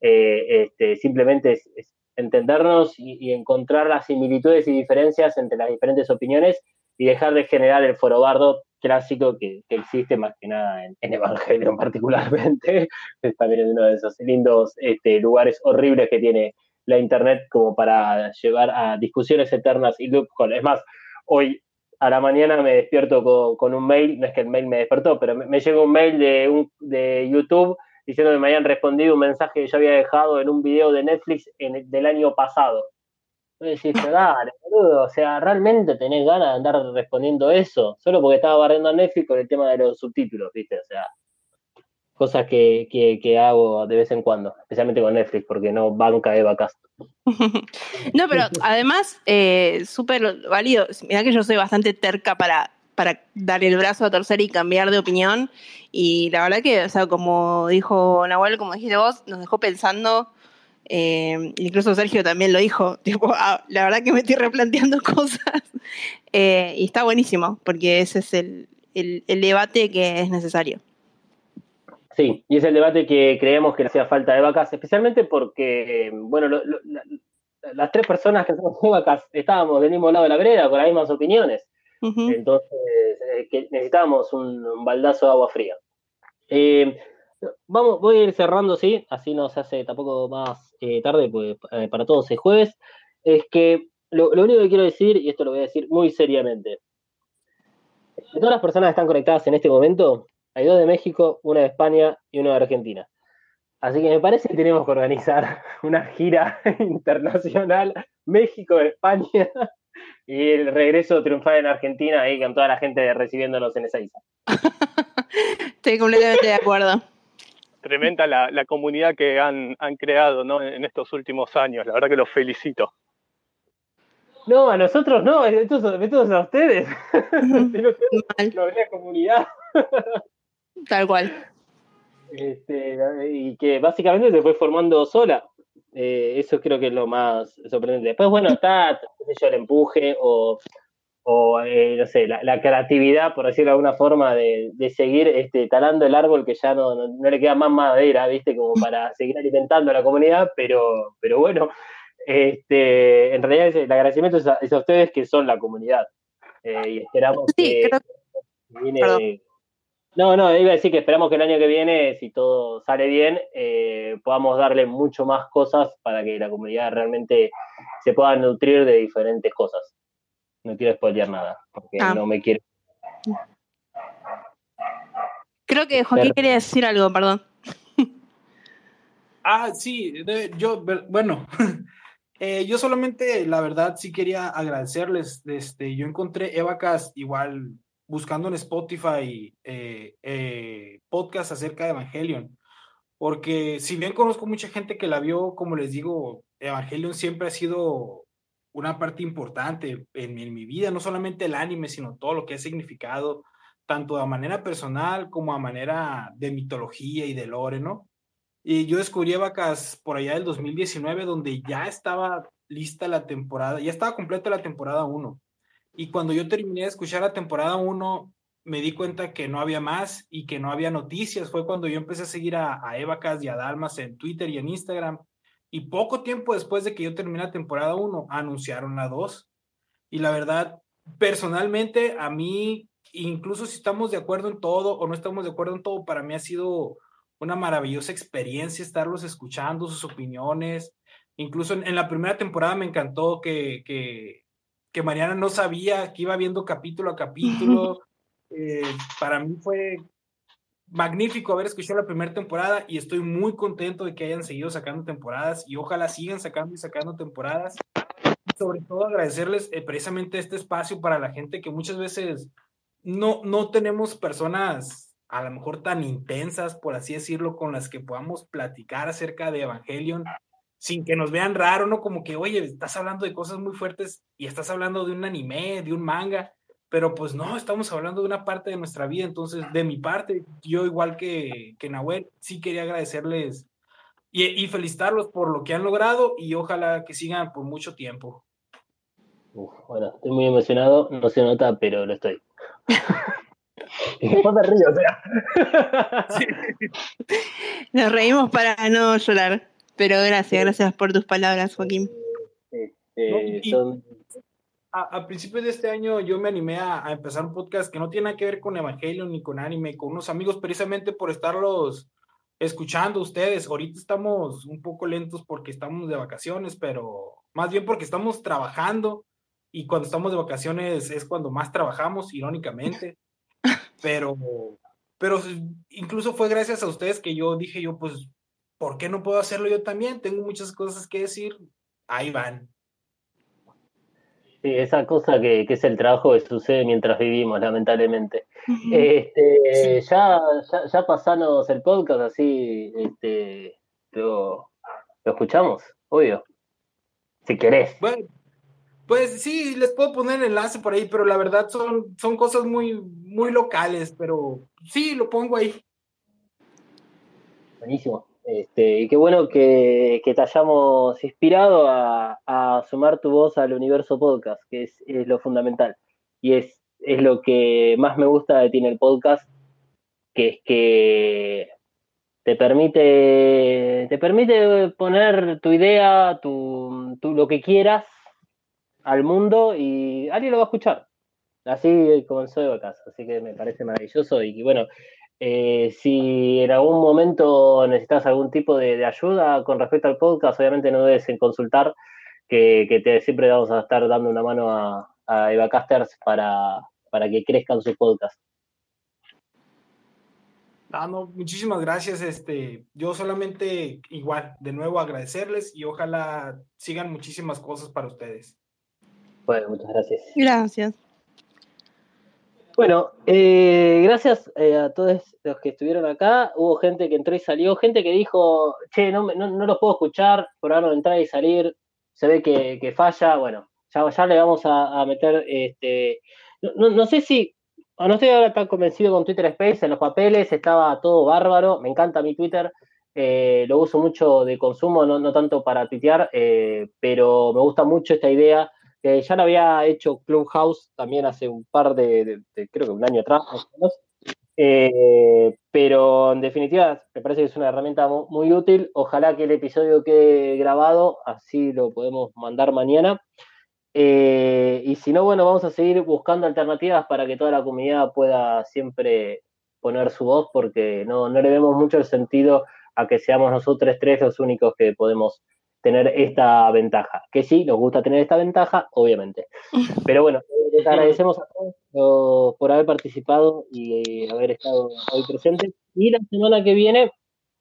Eh, este, simplemente es, es entendernos y, y encontrar las similitudes y diferencias entre las diferentes opiniones y dejar de generar el forobardo clásico que, que existe más que nada en, en Evangelion <laughs> particularmente. Es también uno de esos lindos este, lugares horribles que tiene la internet como para llevar a discusiones eternas y loop con. Es más, hoy a la mañana me despierto con, con un mail, no es que el mail me despertó, pero me, me llega un mail de, un, de YouTube diciendo que me habían respondido un mensaje que yo había dejado en un video de Netflix en, del año pasado. Entonces decís, dale, boludo, o sea, ¿realmente tenés ganas de andar respondiendo eso? Solo porque estaba barriendo a Netflix con el tema de los subtítulos, ¿viste? O sea, cosas que, que, que hago de vez en cuando, especialmente con Netflix, porque no banca Eva Castro. <laughs> No, pero además, eh, súper válido. Mirá que yo soy bastante terca para, para dar el brazo a torcer y cambiar de opinión. Y la verdad que, o sea, como dijo Nahuel, como dijiste vos, nos dejó pensando. Eh, incluso Sergio también lo dijo. <laughs> Tipo, ah, la verdad que me estoy replanteando <laughs> cosas. Eh, y está buenísimo, porque ese es el, el, el debate que es necesario. Sí, y es el debate que creemos que le hacía falta de vacas, especialmente porque, bueno, lo- lo- la- las tres personas que somos de vacas estábamos del mismo lado de la vereda, con las mismas opiniones. Entonces, eh, que necesitábamos un, un baldazo de agua fría. Eh, vamos, voy a ir cerrando, sí, así no se hace tampoco más eh, tarde, pues eh, para todos es jueves. Es que lo, lo único que quiero decir, y esto lo voy a decir muy seriamente, de todas las personas que están conectadas en este momento, hay dos de México, una de España y una de Argentina. Así que me parece que tenemos que organizar <laughs> una gira <laughs> internacional México-España <laughs> y el regreso triunfal en Argentina ahí con toda la gente recibiéndonos en esa isla. Estoy completamente de acuerdo. Tremenda la, la comunidad que han, han creado ¿no? en estos últimos años, la verdad que los felicito. No, a nosotros no, esto es, esto es a ustedes. Una <laughs> gran comunidad. <laughs> tal cual. Este, y que básicamente se fue formando sola. Eh, eso creo que es lo más sorprendente. Después, bueno, está qué sé yo, el empuje o, o eh, no sé, la, la creatividad, por decirlo de alguna forma, de, de seguir este, talando el árbol que ya no, no, no le queda más madera, ¿viste? Como <laughs> para seguir alimentando a la comunidad, pero, pero bueno, este, en realidad el agradecimiento es a, es a ustedes que son la comunidad. Eh, y esperamos Sí, que creo viene- Perdón. No, no, iba a decir que esperamos que el año que viene, si todo sale bien, eh, podamos darle mucho más cosas para que la comunidad realmente se pueda nutrir de diferentes cosas. No quiero spoilear nada, porque Ah. no me quiero. Creo que Joaquín Pero- quería decir algo, perdón. Ah, sí, de- yo, bueno, <laughs> eh, yo solamente, la verdad, sí quería agradecerles. Este, yo encontré Evacast igual buscando en Spotify eh, eh, podcast acerca de Evangelion, porque si bien conozco mucha gente que la vio, como les digo, Evangelion siempre ha sido una parte importante en, en mi vida, no solamente el anime, sino todo lo que ha significado, tanto a manera personal como a manera de mitología y de lore, ¿no? Y yo descubrí Vacas por allá del 2019, donde ya estaba lista la temporada, ya estaba completa la temporada 1. Y cuando yo terminé de escuchar la temporada 1, me di cuenta que no había más y que no había noticias. Fue cuando yo empecé a seguir a, a Evacas y a Dalmas en Twitter y en Instagram. Y poco tiempo después de que yo terminé la temporada 1, anunciaron la 2. Y la verdad, personalmente, a mí, incluso si estamos de acuerdo en todo o no estamos de acuerdo en todo, para mí ha sido una maravillosa experiencia estarlos escuchando, sus opiniones. Incluso en, en la primera temporada me encantó que, que, que, Mariana no sabía que iba viendo capítulo a capítulo. <laughs> eh, para mí fue magnífico haber escuchado la primera temporada y estoy muy contento de que hayan seguido sacando temporadas y ojalá sigan sacando y sacando temporadas. Sobre todo agradecerles eh, precisamente este espacio para la gente que muchas veces no, no tenemos personas a lo mejor tan intensas, por así decirlo, con las que podamos platicar acerca de Evangelion sin que nos vean raro, ¿no? Como que, oye, estás hablando de cosas muy fuertes y estás hablando de un anime, de un manga, pero pues no, estamos hablando de una parte de nuestra vida, entonces de mi parte, yo igual que, que Nahuel, sí quería agradecerles y, y, felicitarlos por lo que han logrado y ojalá que sigan por mucho tiempo. Uf, bueno, estoy muy emocionado, no se nota, pero lo estoy. <laughs> no te río, o sea. sí. Nos reímos para no llorar, pero gracias, gracias por tus palabras, Joaquín. Eh, no, y, son... a, a, principios de este año yo me animé a, a, empezar un podcast que no tiene nada que ver con Evangelion ni con anime, con unos amigos precisamente por estarlos escuchando ustedes. Ahorita estamos un poco lentos porque estamos de vacaciones, pero más bien porque estamos trabajando y cuando estamos de vacaciones es cuando más trabajamos, irónicamente. <laughs> Pero, pero incluso fue gracias a ustedes que yo dije yo, pues, ¿por qué no puedo hacerlo yo también? Tengo muchas cosas que decir. Ahí van. Sí, esa cosa que, que, es el trabajo que sucede mientras vivimos, lamentablemente. Uh -huh. este, sí. ya, ya, ya, pasanos el podcast, así este, lo, lo escuchamos, obvio. Si querés. Bueno, pues sí, les puedo poner el enlace por ahí, pero la verdad son, son cosas muy, muy locales, pero sí, lo pongo ahí. Buenísimo. Este, y qué bueno que, que te hayamos inspirado a, a, sumar tu voz al universo podcast, que es, es lo fundamental. Y es, es, lo que más me gusta de tiene el podcast, que es que te permite, te permite poner tu idea, tu, tu, lo que quieras al mundo y alguien lo va a escuchar. Así comenzó Evacas, así que me parece maravilloso y bueno, eh, si en algún momento necesitas algún tipo de, de, ayuda con respecto al podcast, obviamente no dudes en consultar, que, que te, siempre vamos a estar dando una mano a, a Evacasters para, para que crezcan sus podcasts. Ah, no, muchísimas gracias. Este, yo solamente igual, de nuevo agradecerles y ojalá sigan muchísimas cosas para ustedes. Bueno, muchas gracias. Gracias. Bueno, eh, gracias eh, a todos los que estuvieron acá. Hubo gente que entró y salió, gente que dijo, che, no, no, no los puedo escuchar, probaron entrar y salir, se ve que, falla. Bueno, ya, ya le vamos a, meter, este, no, no, sé si, no estoy ahora tan convencido con Twitter Space, en los papeles estaba todo bárbaro, me encanta mi Twitter, eh, lo uso mucho de consumo, no, no tanto para tuitear, eh, pero me gusta mucho esta idea que ya lo había hecho Clubhouse también hace un par de, creo que un año atrás, más o menos. Eh, pero en definitiva me parece que es una herramienta muy, muy, útil. Ojalá que el episodio quede grabado, así lo podemos mandar mañana. Eh, y si no, bueno, vamos a seguir buscando alternativas para que toda la comunidad pueda siempre poner su voz porque no, no le vemos mucho el sentido a que seamos nosotros tres los únicos que podemos tener esta ventaja. Que sí, nos gusta tener esta ventaja, obviamente. <laughs> Pero bueno, les agradecemos a todos por haber participado y haber estado hoy presentes. Y la semana que viene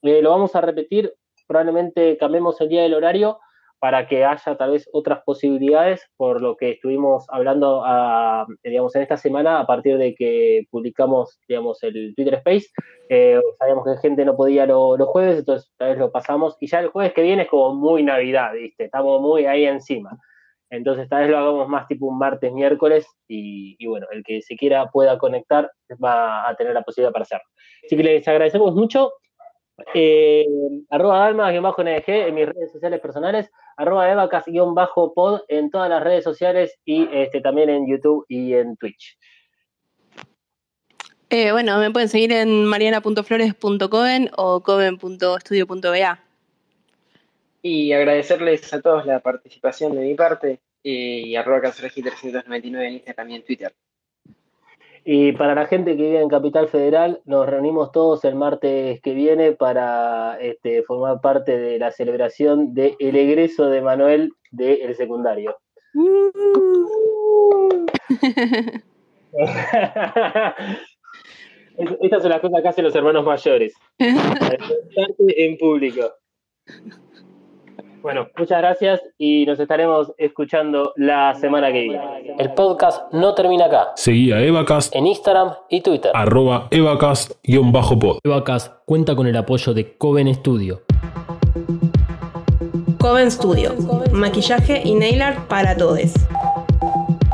eh, lo vamos a repetir, probablemente cambiemos el día del horario para que haya tal vez otras posibilidades, por lo que estuvimos hablando, a, digamos, en esta semana, a partir de que publicamos, digamos, el Twitter Space, eh, sabíamos que gente no podía los jueves, entonces tal vez lo pasamos, y ya el jueves que viene es como muy Navidad, ¿viste? Estamos muy ahí encima. Entonces tal vez lo hagamos más tipo un martes, miércoles, y, bueno, el que se quiera pueda conectar va a tener la posibilidad para hacerlo. Así que les agradecemos mucho eh, arroba dalma-neg en mis redes sociales personales, arroba evacas-pod en todas las redes sociales y este, también en YouTube y en Twitch. Eh, bueno, me pueden seguir en mariana.flores.coven o coven.studio.ba. Y agradecerles a todos la participación de mi parte eh, y arroba canceregi399 en Instagram y en Twitter. Y para la gente que vive en Capital Federal, nos reunimos todos el martes que viene para este, formar parte de la celebración del egreso de Manuel del secundario. <laughs> Estas son las cosas que hacen los hermanos mayores. <laughs> en público. Bueno, muchas gracias y nos estaremos escuchando la semana que viene. El podcast no termina acá. Seguí a Evacast En Instagram y Twitter. arroba evacast-pod. Evacast cuenta con el apoyo de Coven Studio. Coven Studio. Maquillaje y nail art para todos.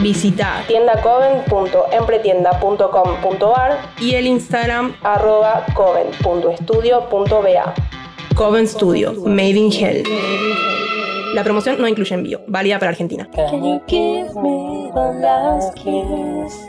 Visita tiendacoven.empretienda.com.ar y el Instagram arroba coven.estudio.ba. Coven Studio, Made in Hell. La promoción no incluye envío, válida para Argentina. Can you give me last kiss?